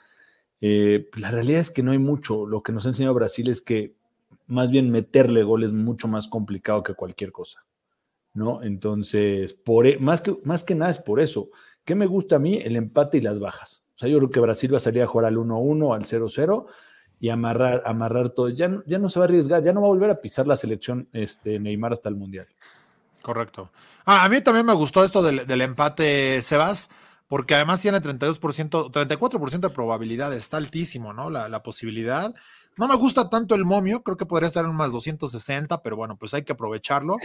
Eh, la realidad es que no hay mucho. Lo que nos ha enseñado Brasil es que más bien meterle gol es mucho más complicado que cualquier cosa, ¿no? Entonces, por, e, más, que, más que nada es por eso. ¿Qué me gusta a mí? El empate y las bajas. O sea, yo creo que Brasil va a salir a jugar al 1-1, al 0-0 y amarrar, amarrar todo. Ya, ya no se va a arriesgar, ya no va a volver a pisar la selección este, Neymar hasta el Mundial. Correcto. Ah, a mí también me gustó esto del, empate, Sebas, porque además tiene 32%, 34% de probabilidad, está altísimo, ¿no? La, posibilidad. No me gusta tanto el momio, creo que podría estar en más 260, pero bueno, pues hay que aprovecharlo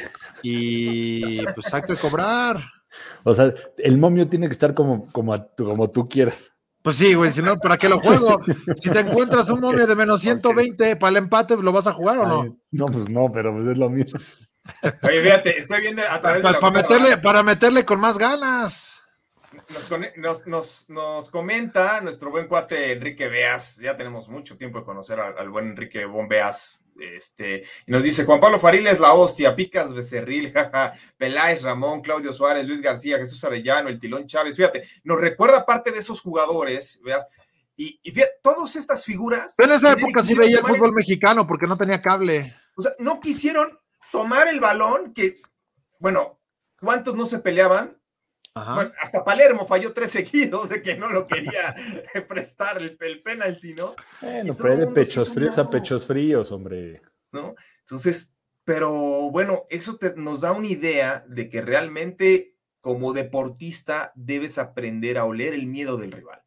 y pues hay que cobrar. O sea, el momio tiene que estar como, como, como tú quieras. Pues sí, güey, si no, ¿para qué lo (laughs) juego? Si te encuentras un momio de menos 120 para el empate, ¿lo vas a jugar o no? no, pues no, pero pues es lo mismo. Oye, fíjate, estoy viendo a través de para, meterle, para meterle con más ganas. Nos, comenta nuestro buen cuate Enrique Beas, ya tenemos mucho tiempo de conocer al, buen Enrique Bon Beas, este, y nos dice Juan Pablo Fariles, la hostia, Picas Becerril, (laughs) jaja, Peláez, Ramón, Claudio Suárez, Luis García, Jesús Arellano, el Tilón Chávez, fíjate, nos recuerda parte de esos jugadores, veas, y, fíjate, todas estas figuras. en esa época sí veía el fútbol mexicano porque no tenía cable. O sea, no quisieron tomar el balón que, bueno, ¿cuántos no se peleaban? Hasta Palermo falló tres (laughs) seguidos de que no lo quería (laughs) prestar el, el penalti, ¿no? Bueno, pero de pechos fríos a pechos fríos, hombre. ¿No? Entonces, pero bueno, eso nos da una idea de que realmente como deportista debes aprender a oler el miedo del rival.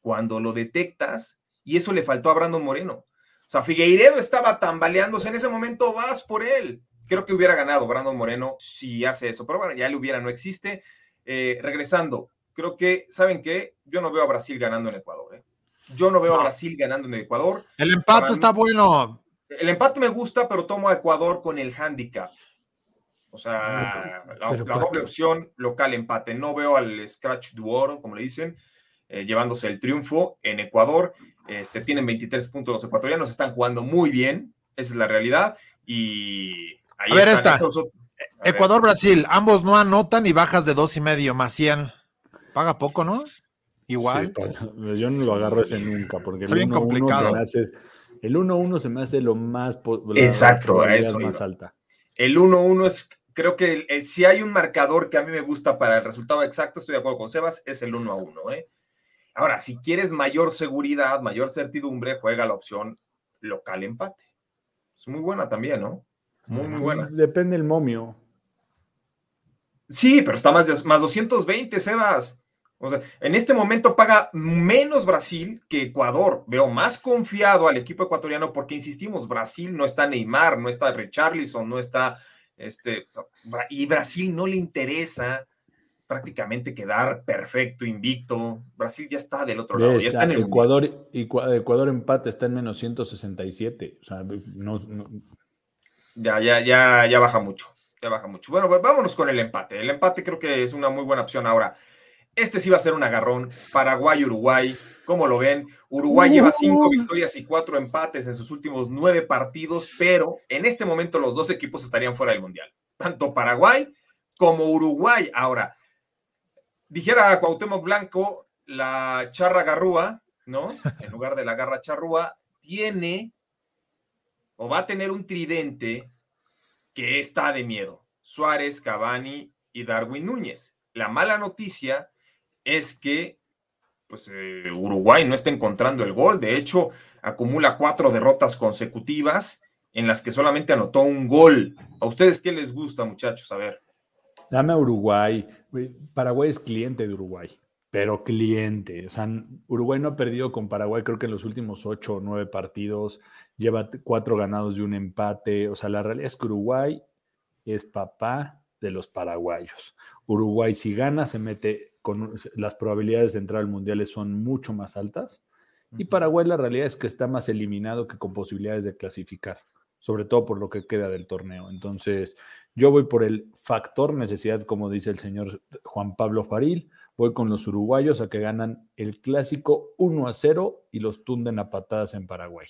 Cuando lo detectas, y eso le faltó a Brandon Moreno. O sea, Figueiredo estaba tambaleándose en ese momento, vas por él. Creo que hubiera ganado Brandon Moreno si hace eso, pero bueno, ya le hubiera, no existe. Eh, regresando, creo que, ¿saben qué? Yo no veo a Brasil ganando en Ecuador. ¿eh? Yo no veo a Brasil ganando en Ecuador. El empate está bueno. El empate me gusta, pero tomo a Ecuador con el handicap. O sea, la, doble opción local empate. No veo al Scratch du Oro, como le dicen, eh, llevándose el triunfo en Ecuador. Este, tienen 23 puntos los ecuatorianos, están jugando muy bien, esa es la realidad. Y ahí a ver, esta. Ecuador-Brasil, ambos no anotan y bajas de dos y medio, más 100. Paga poco, ¿no? Igual. yo no lo agarro ese nunca, porque el 1-1 se, me hace lo más. Exacto, eso. Más alta. El 1-1 es, creo que si hay un marcador que a mí me gusta para el resultado exacto, estoy de acuerdo con Sebas, es el 1-1. ¿eh? Ahora, si quieres mayor seguridad, mayor certidumbre, juega la opción local empate. Es muy buena también, ¿no? Muy, muy buena. Depende el momio. Sí, pero está más, de, más 220, Sebas. O sea, en este momento paga menos Brasil que Ecuador. Veo más confiado al equipo ecuatoriano porque, insistimos, Brasil no está Neymar, no está Richarlison, no está, este, y Brasil no le interesa prácticamente quedar perfecto, invicto. Brasil ya está del otro lado. Ya está, en el Ecuador, Ecuador empate está en menos 167. O sea, no, ya, ya, ya, ya baja mucho. Ya baja mucho. Bueno, pues vámonos con el empate. El empate creo que es una muy buena opción ahora. Este sí va a ser un agarrón. Paraguay-Uruguay. ¿Cómo lo ven? Uruguay lleva cinco victorias y cuatro empates en sus últimos nueve partidos, pero en este momento los dos equipos estarían fuera del Mundial. Tanto Paraguay como Uruguay. Ahora, dijera Cuauhtémoc Blanco, la charra garrúa, ¿no? En lugar de la garra charrúa, tiene o va a tener un tridente que está de miedo. Suárez, Cavani y Darwin Núñez. La mala noticia es que pues eh, Uruguay no está encontrando el gol. De hecho, acumula cuatro derrotas consecutivas en las que solamente anotó un gol. ¿A ustedes qué les gusta, muchachos? A ver. Dame a Uruguay. Paraguay es cliente de Uruguay, pero cliente. O sea, Uruguay no ha perdido con Paraguay, creo que en los últimos ocho o nueve partidos. Lleva cuatro ganados y un empate. O sea, la realidad es que Uruguay es papá de los paraguayos. Uruguay, si gana, se mete con las probabilidades de entrar al mundial son mucho más altas. Y Paraguay, la realidad es que está más eliminado que con posibilidades de clasificar, sobre todo por lo que queda del torneo. Entonces, yo voy por el factor necesidad, como dice el señor Juan Pablo Faril. Voy con los uruguayos a que ganan el clásico 1 a 0 y los tunden a patadas en Paraguay.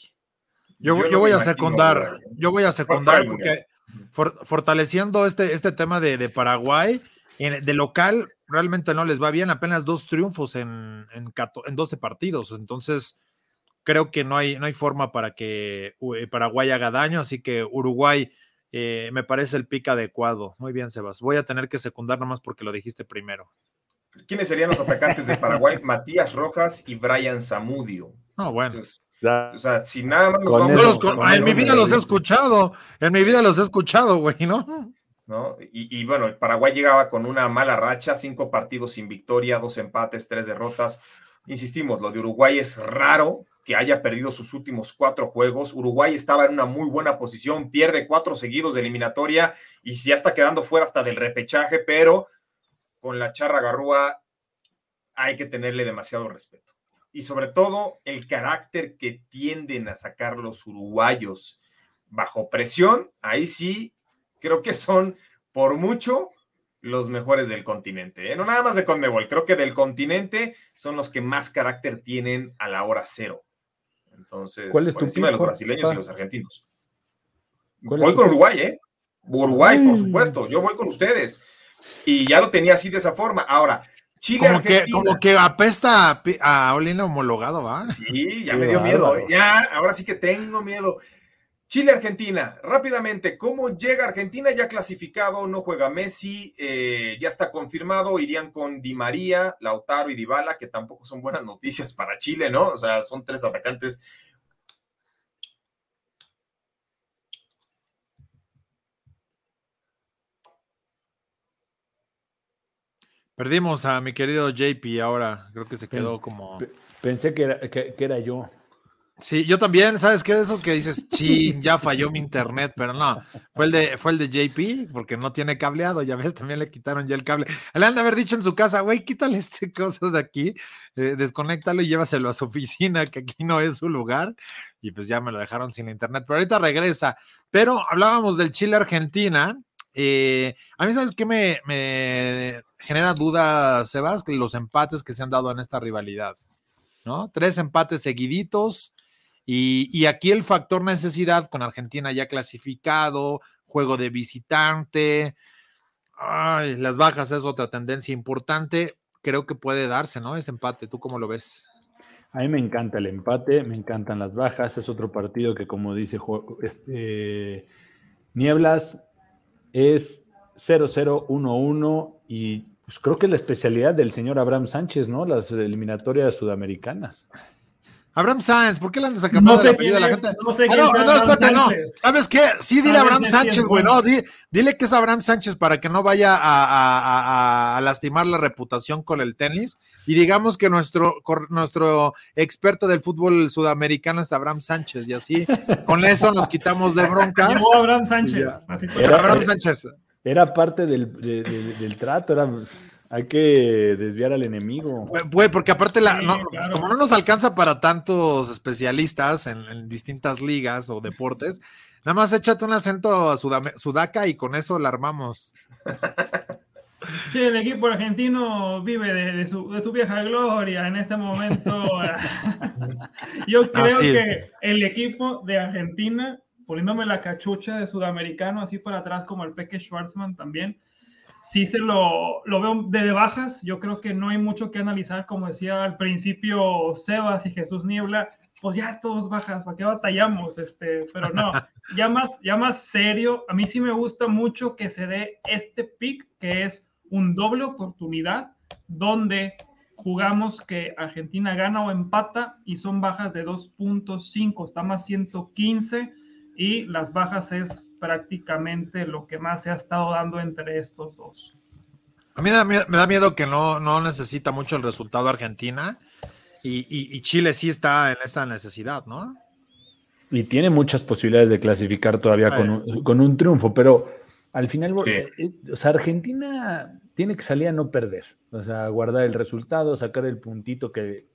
Yo, yo, voy a secundar, yo voy a secundar porque fortaleciendo este, este tema de, Paraguay, de local realmente no les va bien, apenas dos triunfos en, en, 12 partidos, entonces creo que no hay, no hay forma para que eh, Paraguay haga daño, así que Uruguay eh, me parece el pick adecuado. Muy bien, Sebas. Voy a tener que secundar nomás porque lo dijiste primero. ¿Quiénes serían los atacantes de Paraguay? (laughs) Matías Rojas y Brian Zamudio. No, bueno. O sea, si nada más nos vamos En mi vida los he escuchado, en mi vida los he escuchado, güey, ¿no? ¿No? Y, bueno, Paraguay llegaba con una mala racha, cinco partidos sin victoria, dos empates, tres derrotas. Insistimos, lo de Uruguay es raro que haya perdido sus últimos cuatro juegos. Uruguay estaba en una muy buena posición, pierde cuatro seguidos de eliminatoria y ya está quedando fuera hasta del repechaje, pero con la charra garrúa hay que tenerle demasiado respeto y sobre todo el carácter que tienden a sacar los uruguayos bajo presión, ahí sí creo que son por mucho los mejores del continente. ¿eh? No nada más de Conmebol, creo que del continente son los que más carácter tienen a la hora cero. Entonces, ¿Cuál es por encima de los brasileños y los argentinos. Voy con Uruguay, ¿eh? Uruguay, por supuesto. Yo voy con ustedes. Y ya lo tenía así de esa forma. Ahora, como que, como que apesta a, Olina homologado, ¿va? Sí, ya me dio miedo. Ya, ahora sí que tengo miedo. Chile, Argentina, rápidamente, ¿cómo llega Argentina? Ya clasificado, no juega Messi, eh, ya está confirmado, irían con Di María, Lautaro y Dybala, que tampoco son buenas noticias para Chile, ¿no? O sea, son tres atacantes Perdimos a mi querido JP ahora, creo que se quedó como... Pensé que era, que, era yo. Sí, yo también, ¿sabes qué? De eso que dices, chin, ya falló mi internet, pero no, fue el de, fue el de JP, porque no tiene cableado, ya ves, también le quitaron ya el cable. Le han de haber dicho en su casa, güey, quítale este (laughs) cosas de aquí, eh, desconéctalo y llévaselo a su oficina, que aquí no es su lugar, y pues ya me lo dejaron sin internet, pero ahorita regresa. Pero hablábamos del Chile Argentina, eh, a mí, ¿sabes qué me, genera duda, Sebas? Los empates que se han dado en esta rivalidad, ¿no? Tres empates seguiditos y, aquí el factor necesidad con Argentina ya clasificado, juego de visitante, las bajas es otra tendencia importante. Creo que puede darse, ¿no? Ese empate, ¿tú cómo lo ves? A mí me encanta el empate, me encantan las bajas. Es otro partido que, como dice este, Nieblas, es 0011 y pues creo que es la especialidad del señor Abraham Sánchez, ¿no? Las eliminatorias sudamericanas. Abraham Sánchez, ¿por qué le andas sacando no sé apellido a la gente? No sé ah, no, no, espérate, no. ¿Sabes qué? Sí, dile a Abraham Sánchez, güey, no, dile que es Abraham Sánchez para que no vaya a, lastimar la reputación con el tenis. Y digamos que nuestro, nuestro experto del fútbol sudamericano es Abraham Sánchez, y así, con eso nos quitamos de (laughs) broncas. Llegó Abraham Sánchez. Abraham Sánchez. Era parte del, del trato, era hay que desviar al enemigo. Güey, porque aparte, la, como no nos alcanza para tantos especialistas en, distintas ligas o deportes, nada más échate un acento a sudaca y con eso la armamos. (laughs) Sí, el equipo argentino vive de, su, vieja gloria en este momento. (laughs) Yo creo que el equipo de Argentina, poniéndome la cachucha de sudamericano así para atrás como el Peque Schwartzman también, sí se lo, lo veo de bajas. Yo creo que no hay mucho que analizar, como decía al principio Sebas y Jesús Niebla, pues ya todos bajas, ¿para qué batallamos? Este, pero no, (laughs) ya más, ya más serio, a mí sí me gusta mucho que se dé este pick, que es un doble oportunidad, donde jugamos que Argentina gana o empata y son bajas de 2.5, está más 115 y las bajas es prácticamente lo que más se ha estado dando entre estos dos. A mí me da miedo que no, no necesita mucho el resultado Argentina y, Chile sí está en esa necesidad, ¿no? Y tiene muchas posibilidades de clasificar todavía con un, triunfo, pero al final, eh, eh, o sea, Argentina tiene que salir a no perder, o sea, guardar el resultado, sacar el puntito que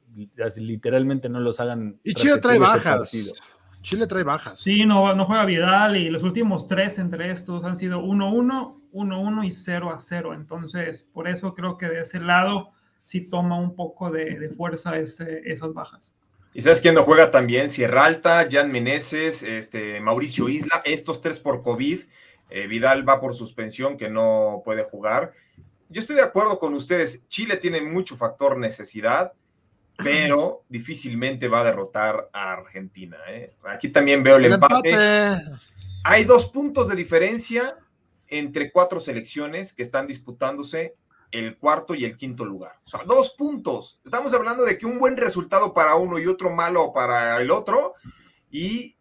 literalmente no los hagan. Y Chile trae bajas. Chile trae bajas. Sí, no, no juega Vidal y los últimos tres entre estos han sido 1-1, 1-1 y 0-0. Entonces, por eso creo que de ese lado sí toma un poco de, fuerza esas bajas. ¿Y sabes quién no juega también? Sierra Alta, Jan Meneses, este, Mauricio Isla, estos tres por COVID. Eh, Vidal va por suspensión, que no puede jugar. Yo estoy de acuerdo con ustedes. Chile tiene mucho factor necesidad pero difícilmente va a derrotar a Argentina. ¿eh? Aquí también veo el, empate. Hay dos puntos de diferencia entre cuatro selecciones que están disputándose el cuarto y el quinto lugar. O sea, dos puntos. Estamos hablando de que un buen resultado para uno y otro malo para el otro, y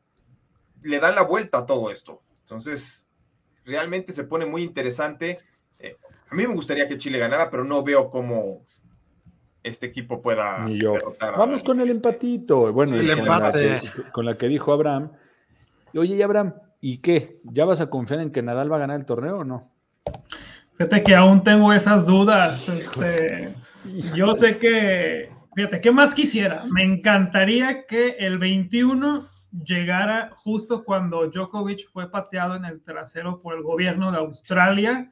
le dan la vuelta a todo esto. Entonces, realmente se pone muy interesante. Eh, a mí me gustaría que Chile ganara, pero no veo cómo, este equipo pueda derrotar. Vamos con el empatito. Bueno, el con, empate. La que, con la que dijo Abraham. Oye, y Abraham, ¿y qué? ¿Ya vas a confiar en que Nadal va a ganar el torneo o no? Fíjate que aún tengo esas dudas. Este, (laughs) yo sé que, fíjate, ¿qué más quisiera? Me encantaría que el 21 llegara justo cuando Djokovic fue pateado en el trasero por el gobierno de Australia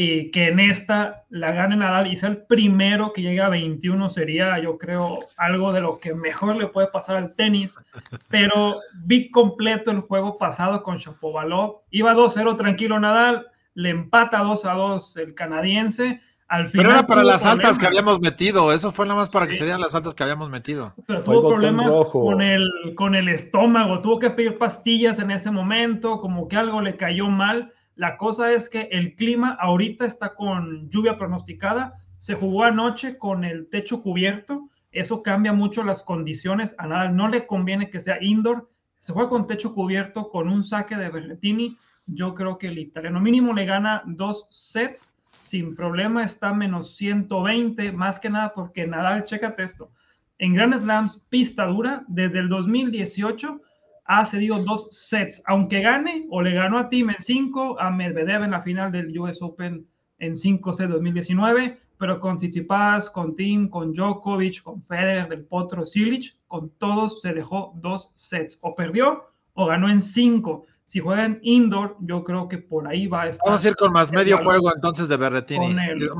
y que en esta la gane Nadal y sea el primero que llegue a 21 sería, yo creo, algo de lo que mejor le puede pasar al tenis. (laughs) Pero vi completo el juego pasado con Shapovalov. Iba 2-0 tranquilo Nadal, le empata 2-2 el canadiense. Al final pero era para las altas que habíamos metido, eso fue nada más para que se dieran las altas que habíamos metido. Pero tuvo problemas con el, con el estómago, tuvo que pedir pastillas en ese momento, como que algo le cayó mal la cosa es que el clima ahorita está con lluvia pronosticada. Se jugó anoche con el techo cubierto. Eso cambia mucho las condiciones. A nada no le conviene que sea indoor. Se juega con techo cubierto con un saque de Berretini. Yo creo que el italiano mínimo le gana dos sets sin problema. Está menos 120, más que nada porque Nadal, chécate esto. En Grand Slams, pista dura, desde el 2018 ha cedido dos sets, aunque gane o le ganó a Tim en cinco, a Medvedev en la final del US Open en 5 c 2019, pero con Tsitsipas, con Tim, con Djokovic, con Federer, del Potro, Silic, con todos se dejó dos sets, o perdió o ganó en cinco. Si juegan indoor, yo creo que por ahí va a estar. Vamos a ir con más medio juego entonces de Berretini.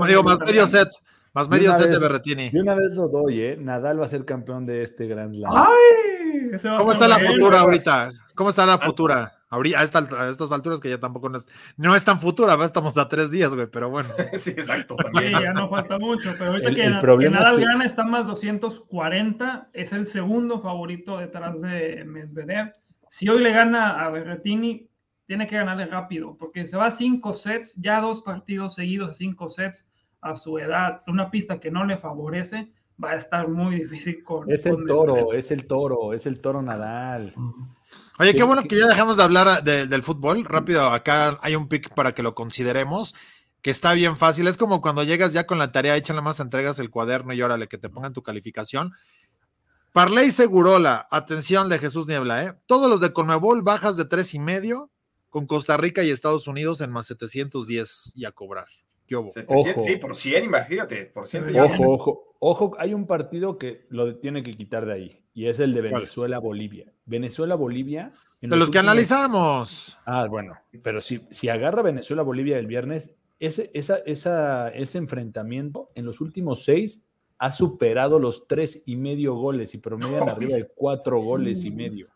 digo, más medio set. Más medio set de Berretini. De una vez lo doy, ¿eh? Nadal va a ser campeón de este Grand Slam. ¡Ay! ¿Cómo está la futura ahorita? ¿Cómo está la ah. futura? Ahorita, a, estas alturas que ya tampoco no es, no es tan futura, estamos a tres días, güey, pero bueno. (laughs) sí, exacto. También. ya no falta mucho, pero ahorita que, Nadal gana está más 240, es el segundo favorito detrás de Medvedev. Si hoy le gana a Berretini, tiene que ganarle rápido, porque se va a cinco sets, ya dos partidos seguidos a cinco sets a su edad, una pista que no le favorece, va a estar muy difícil con. Es el toro, es el toro, es el toro Nadal. Oye, qué bueno que ya dejamos de hablar del fútbol. Rápido, acá hay un pick para que lo consideremos, que está bien fácil. Es como cuando llegas ya con la tarea hecha, nada más entregas el cuaderno y órale, que te pongan tu calificación. Parley Segurola, atención de Jesús Niebla, ¿eh? Todos los de Conmebol bajas de tres y medio, con Costa Rica y Estados Unidos en más 710 y a cobrar. Ojo. Sí, por 100, imagínate. Por 100 ojo, ojo, ojo, hay un partido que lo tiene que quitar de ahí y es el de Venezuela-Bolivia. Venezuela-Bolivia. De los, que analizamos. Ah, bueno, pero si, si agarra Venezuela-Bolivia el viernes, ese, esa, esa, ese enfrentamiento en los últimos seis ha superado los tres y medio goles y promedian (laughs) arriba de cuatro goles y medio.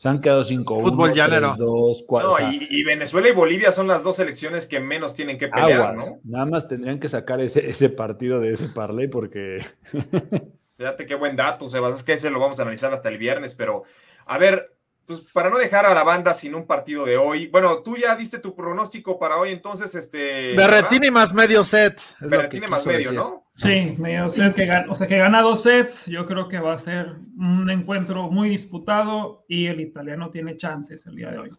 Se han quedado cinco Fútbol llanero. dos, cuatro. No, y, Venezuela y Bolivia son las dos selecciones que menos tienen que pelear, ¿no? Nada más tendrían que sacar ese, ese partido de ese parlay porque. (laughs) Fíjate qué buen dato, Sebas. Es que ese lo vamos a analizar hasta el viernes, pero a ver, pues para no dejar a la banda sin un partido de hoy. Bueno, tú ya diste tu pronóstico para hoy, entonces este. Berretini más medio set. Berretini más medio, ¿no? Sí, medio set que gana, o sea que gana dos sets. Yo creo que va a ser un encuentro muy disputado y el italiano tiene chances el día de hoy.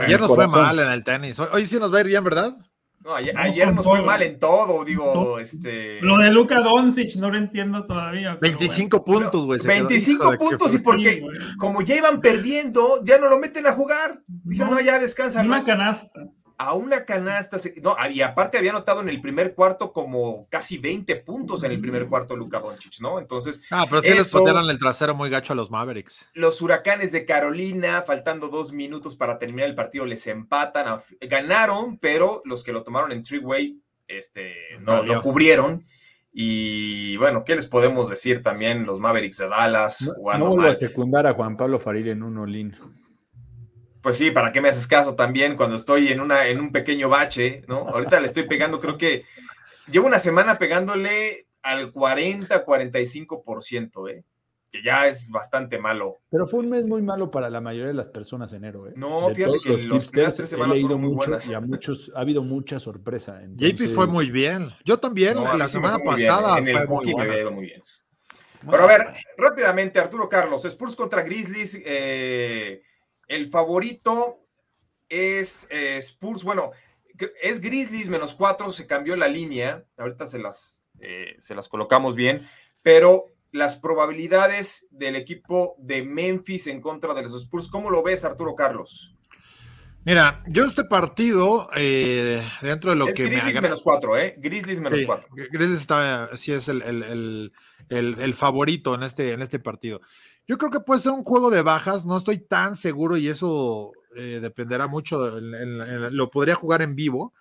ayer nos fue mal en el tenis. Hoy sí nos va a ir bien, ¿verdad? No, ayer, nos fue mal en todo, digo, este... Lo de Luka Doncic no lo entiendo todavía. 25 puntos, güey. 25 puntos y porque como ya iban perdiendo, ya no lo meten a jugar. Dijeron, no, ya descansa. Una canasta a una canasta. No, y aparte había anotado en el primer cuarto como casi 20 puntos en el primer cuarto Luka Doncic, ¿no? Entonces. Ah, pero sí les patearon el trasero muy gacho a los Mavericks. Los huracanes de Carolina, faltando dos minutos para terminar el partido, les empatan. ganaron, pero los que lo tomaron en three-way este, no lo cubrieron. Y bueno, ¿qué les podemos decir también los Mavericks de Dallas? No, no a secundar a Juan Pablo Farid en un olín pues sí, ¿para qué me haces caso también cuando estoy en, una, en un pequeño bache, ¿no? Ahorita le estoy pegando, creo que llevo una semana pegándole al 40, 45%, ¿eh? Que ya es bastante malo. Pero fue un mes muy malo para la mayoría de las personas enero, ¿eh? No, fíjate que los, primeras tres semanas fueron muy buenas. Y a muchos, ha habido mucha sorpresa. (laughs) JP fue muy bien. Yo también, la semana pasada. En el muy me había ido muy bien. Pero a ver, rápidamente, Arturo Carlos, Spurs contra Grizzlies, eh el favorito es eh, Spurs. Bueno, es Grizzlies menos cuatro, se cambió la línea. Ahorita se las, eh, se las colocamos bien, pero las probabilidades del equipo de Memphis en contra de los Spurs, ¿cómo lo ves, Arturo Carlos? Mira, yo este partido, eh, dentro de lo que Grizzlies menos cuatro, ¿eh? Grizzlies menos cuatro. Grizzlies está, sí es el, el, el, favorito en este, en este partido. Yo creo que puede ser un juego de bajas, no estoy tan seguro y eso eh, dependerá mucho, lo podría jugar en vivo,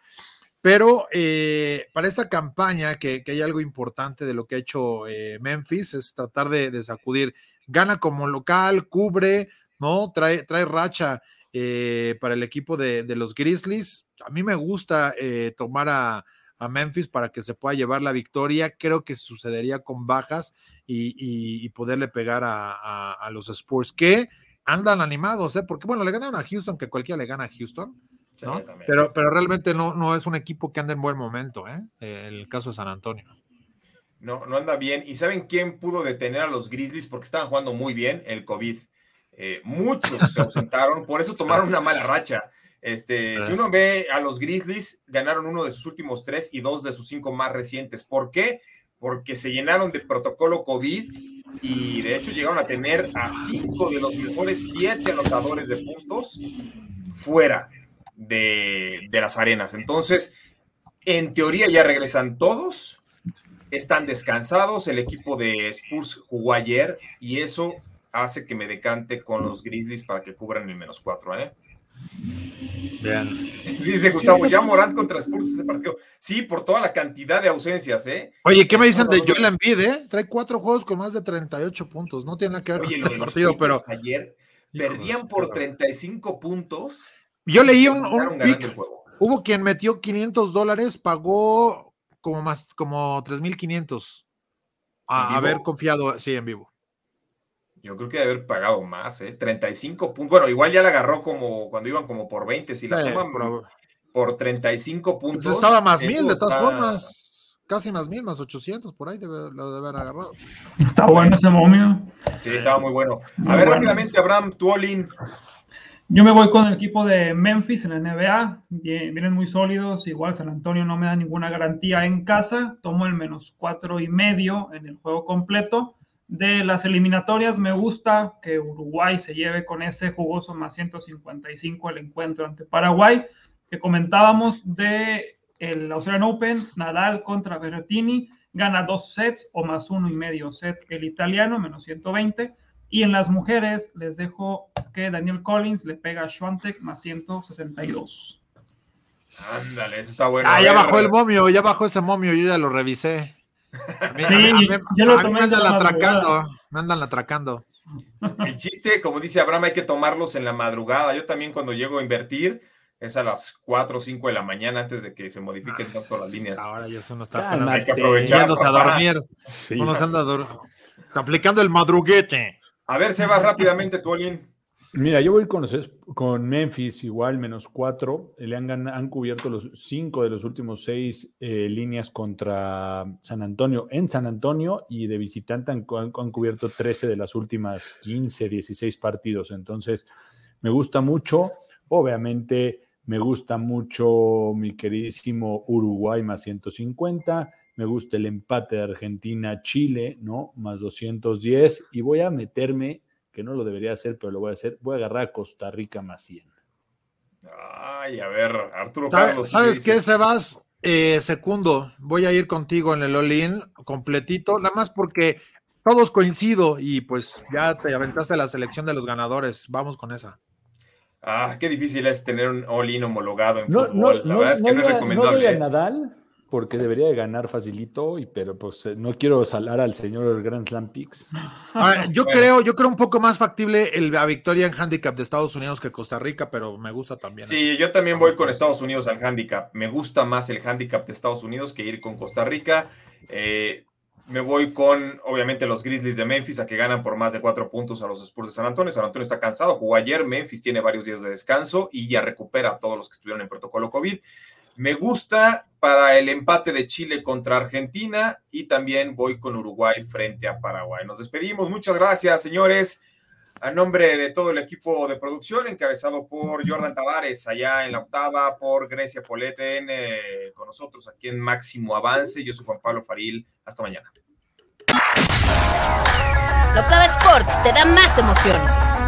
pero eh, para esta campaña que, hay algo importante de lo que ha hecho eh, Memphis, es tratar de, sacudir, gana como local, cubre, ¿no? Trae, trae racha para el equipo de, los Grizzlies. A mí me gusta tomar a Memphis para que se pueda llevar la victoria. Creo que sucedería con bajas y, poderle pegar a, los Spurs que andan animados, ¿eh? porque bueno, le ganaron a Houston, que cualquiera le gana a Houston, ¿no? pero, pero realmente no, no es un equipo que anda en buen momento, ¿eh? el caso de San Antonio. No, no anda bien. ¿Y saben quién pudo detener a los Grizzlies? Porque estaban jugando muy bien el COVID. Eh, muchos se ausentaron, por eso tomaron una mala racha. Este, si uno ve a los Grizzlies, ganaron uno de sus últimos tres y dos de sus cinco más recientes. ¿Por qué? Porque se llenaron de protocolo COVID y de hecho llegaron a tener a cinco de los mejores siete anotadores de puntos fuera de, de las arenas. Entonces, en teoría ya regresan todos, están descansados. El equipo de Spurs jugó ayer y eso hace que me decante con los Grizzlies para que cubran el menos cuatro, ¿eh? Dice Gustavo, ya Morant contra Spurs ese partido. Sí, por toda la cantidad de ausencias, ¿eh? Oye, ¿qué me dicen de Joel Embiid, eh? Trae cuatro juegos con más de 38 puntos. No tiene nada que ver con este partido, pero. Ayer perdían por 35 puntos. Yo leí un, Hubo quien metió 500 dólares, pagó como más, como 3,500 a haber confiado, sí, en vivo. Yo creo que debe haber pagado más, ¿eh? 35 puntos. Bueno, igual ya la agarró como cuando iban como por 20. Si la toman por 35 pues puntos. estaba más mil, de todas formas. Casi más mil, más 800, por ahí debe, lo debe haber agarrado. Está bueno ese momio. Sí, estaba muy bueno. A ver, rápidamente, Abraham, tú, Olin. Yo me voy con el equipo de Memphis en la NBA. Vienen muy sólidos. Igual San Antonio no me da ninguna garantía en casa. Tomo el menos cuatro y medio en el juego completo. De las eliminatorias, me gusta que Uruguay se lleve con ese jugoso más 155 el encuentro ante Paraguay, que comentábamos de el Australian Open, Nadal contra Berrettini, gana dos sets o más uno y medio set el italiano, menos 120. Y en las mujeres les dejo que Daniel Collins le pega a Schwantek más 162. Ándale, eso está bueno. Ah, ya bajó el momio, ya bajó ese momio, yo ya lo revisé. Sí, yo lo tomé me andan atracando, me andan atracando. El chiste, como dice Abraham, hay que tomarlos en la madrugada. Yo también cuando llego a invertir es a las 4 o 5 de la mañana antes de que se modifiquen ah, tanto las líneas. Ahora ya eso no está Hay que aprovechar. a dormir. Uno se anda aplicando el madruguete. A ver, se va rápidamente, Tuolín. Mira, yo voy con, con Memphis igual, menos cuatro. Le han, han cubierto los cinco de los últimos seis eh, líneas contra San Antonio en San Antonio y de visitante han, cubierto 13 de las últimas 15, 16 partidos. Entonces, me gusta mucho. Obviamente, me gusta mucho mi queridísimo Uruguay más 150. Me gusta el empate de Argentina-Chile, ¿no? Más 210. Y voy a meterme que no lo debería hacer, pero lo voy a hacer. Voy a agarrar a Costa Rica más 100. Ay, a ver, Arturo Carlos. ¿Sabes qué, Sebas? Eh, segundo, voy a ir contigo en el all completito, nada más porque todos coincido y pues ya te aventaste la selección de los ganadores. Vamos con esa. Ah, qué difícil es tener un all-in homologado en fútbol. la verdad es que no, es recomendable. a Nadal, porque debería de ganar facilito, y, pero pues eh, no quiero salar al señor Grand Slam Picks. Ah, yo creo, yo creo un poco más factible el, la victoria en handicap de Estados Unidos que Costa Rica, pero me gusta también. Sí, yo también voy con Estados Unidos al handicap. Me gusta más el handicap de Estados Unidos que ir con Costa Rica. Eh, me voy con, obviamente, los Grizzlies de Memphis a que ganan por más de cuatro puntos a los Spurs de San Antonio. San Antonio está cansado, jugó ayer, Memphis tiene varios días de descanso y ya recupera a todos los que estuvieron en protocolo COVID. Me gusta para el empate de Chile contra Argentina y también voy con Uruguay frente a Paraguay. Nos despedimos. Muchas gracias, señores. A nombre de todo el equipo de producción, encabezado por Jordan Tavares, allá en la octava, por Grecia Poleten, con nosotros aquí en Máximo Avance. Yo soy Juan Pablo Faril. Hasta mañana. Locava Sports te da más emociones.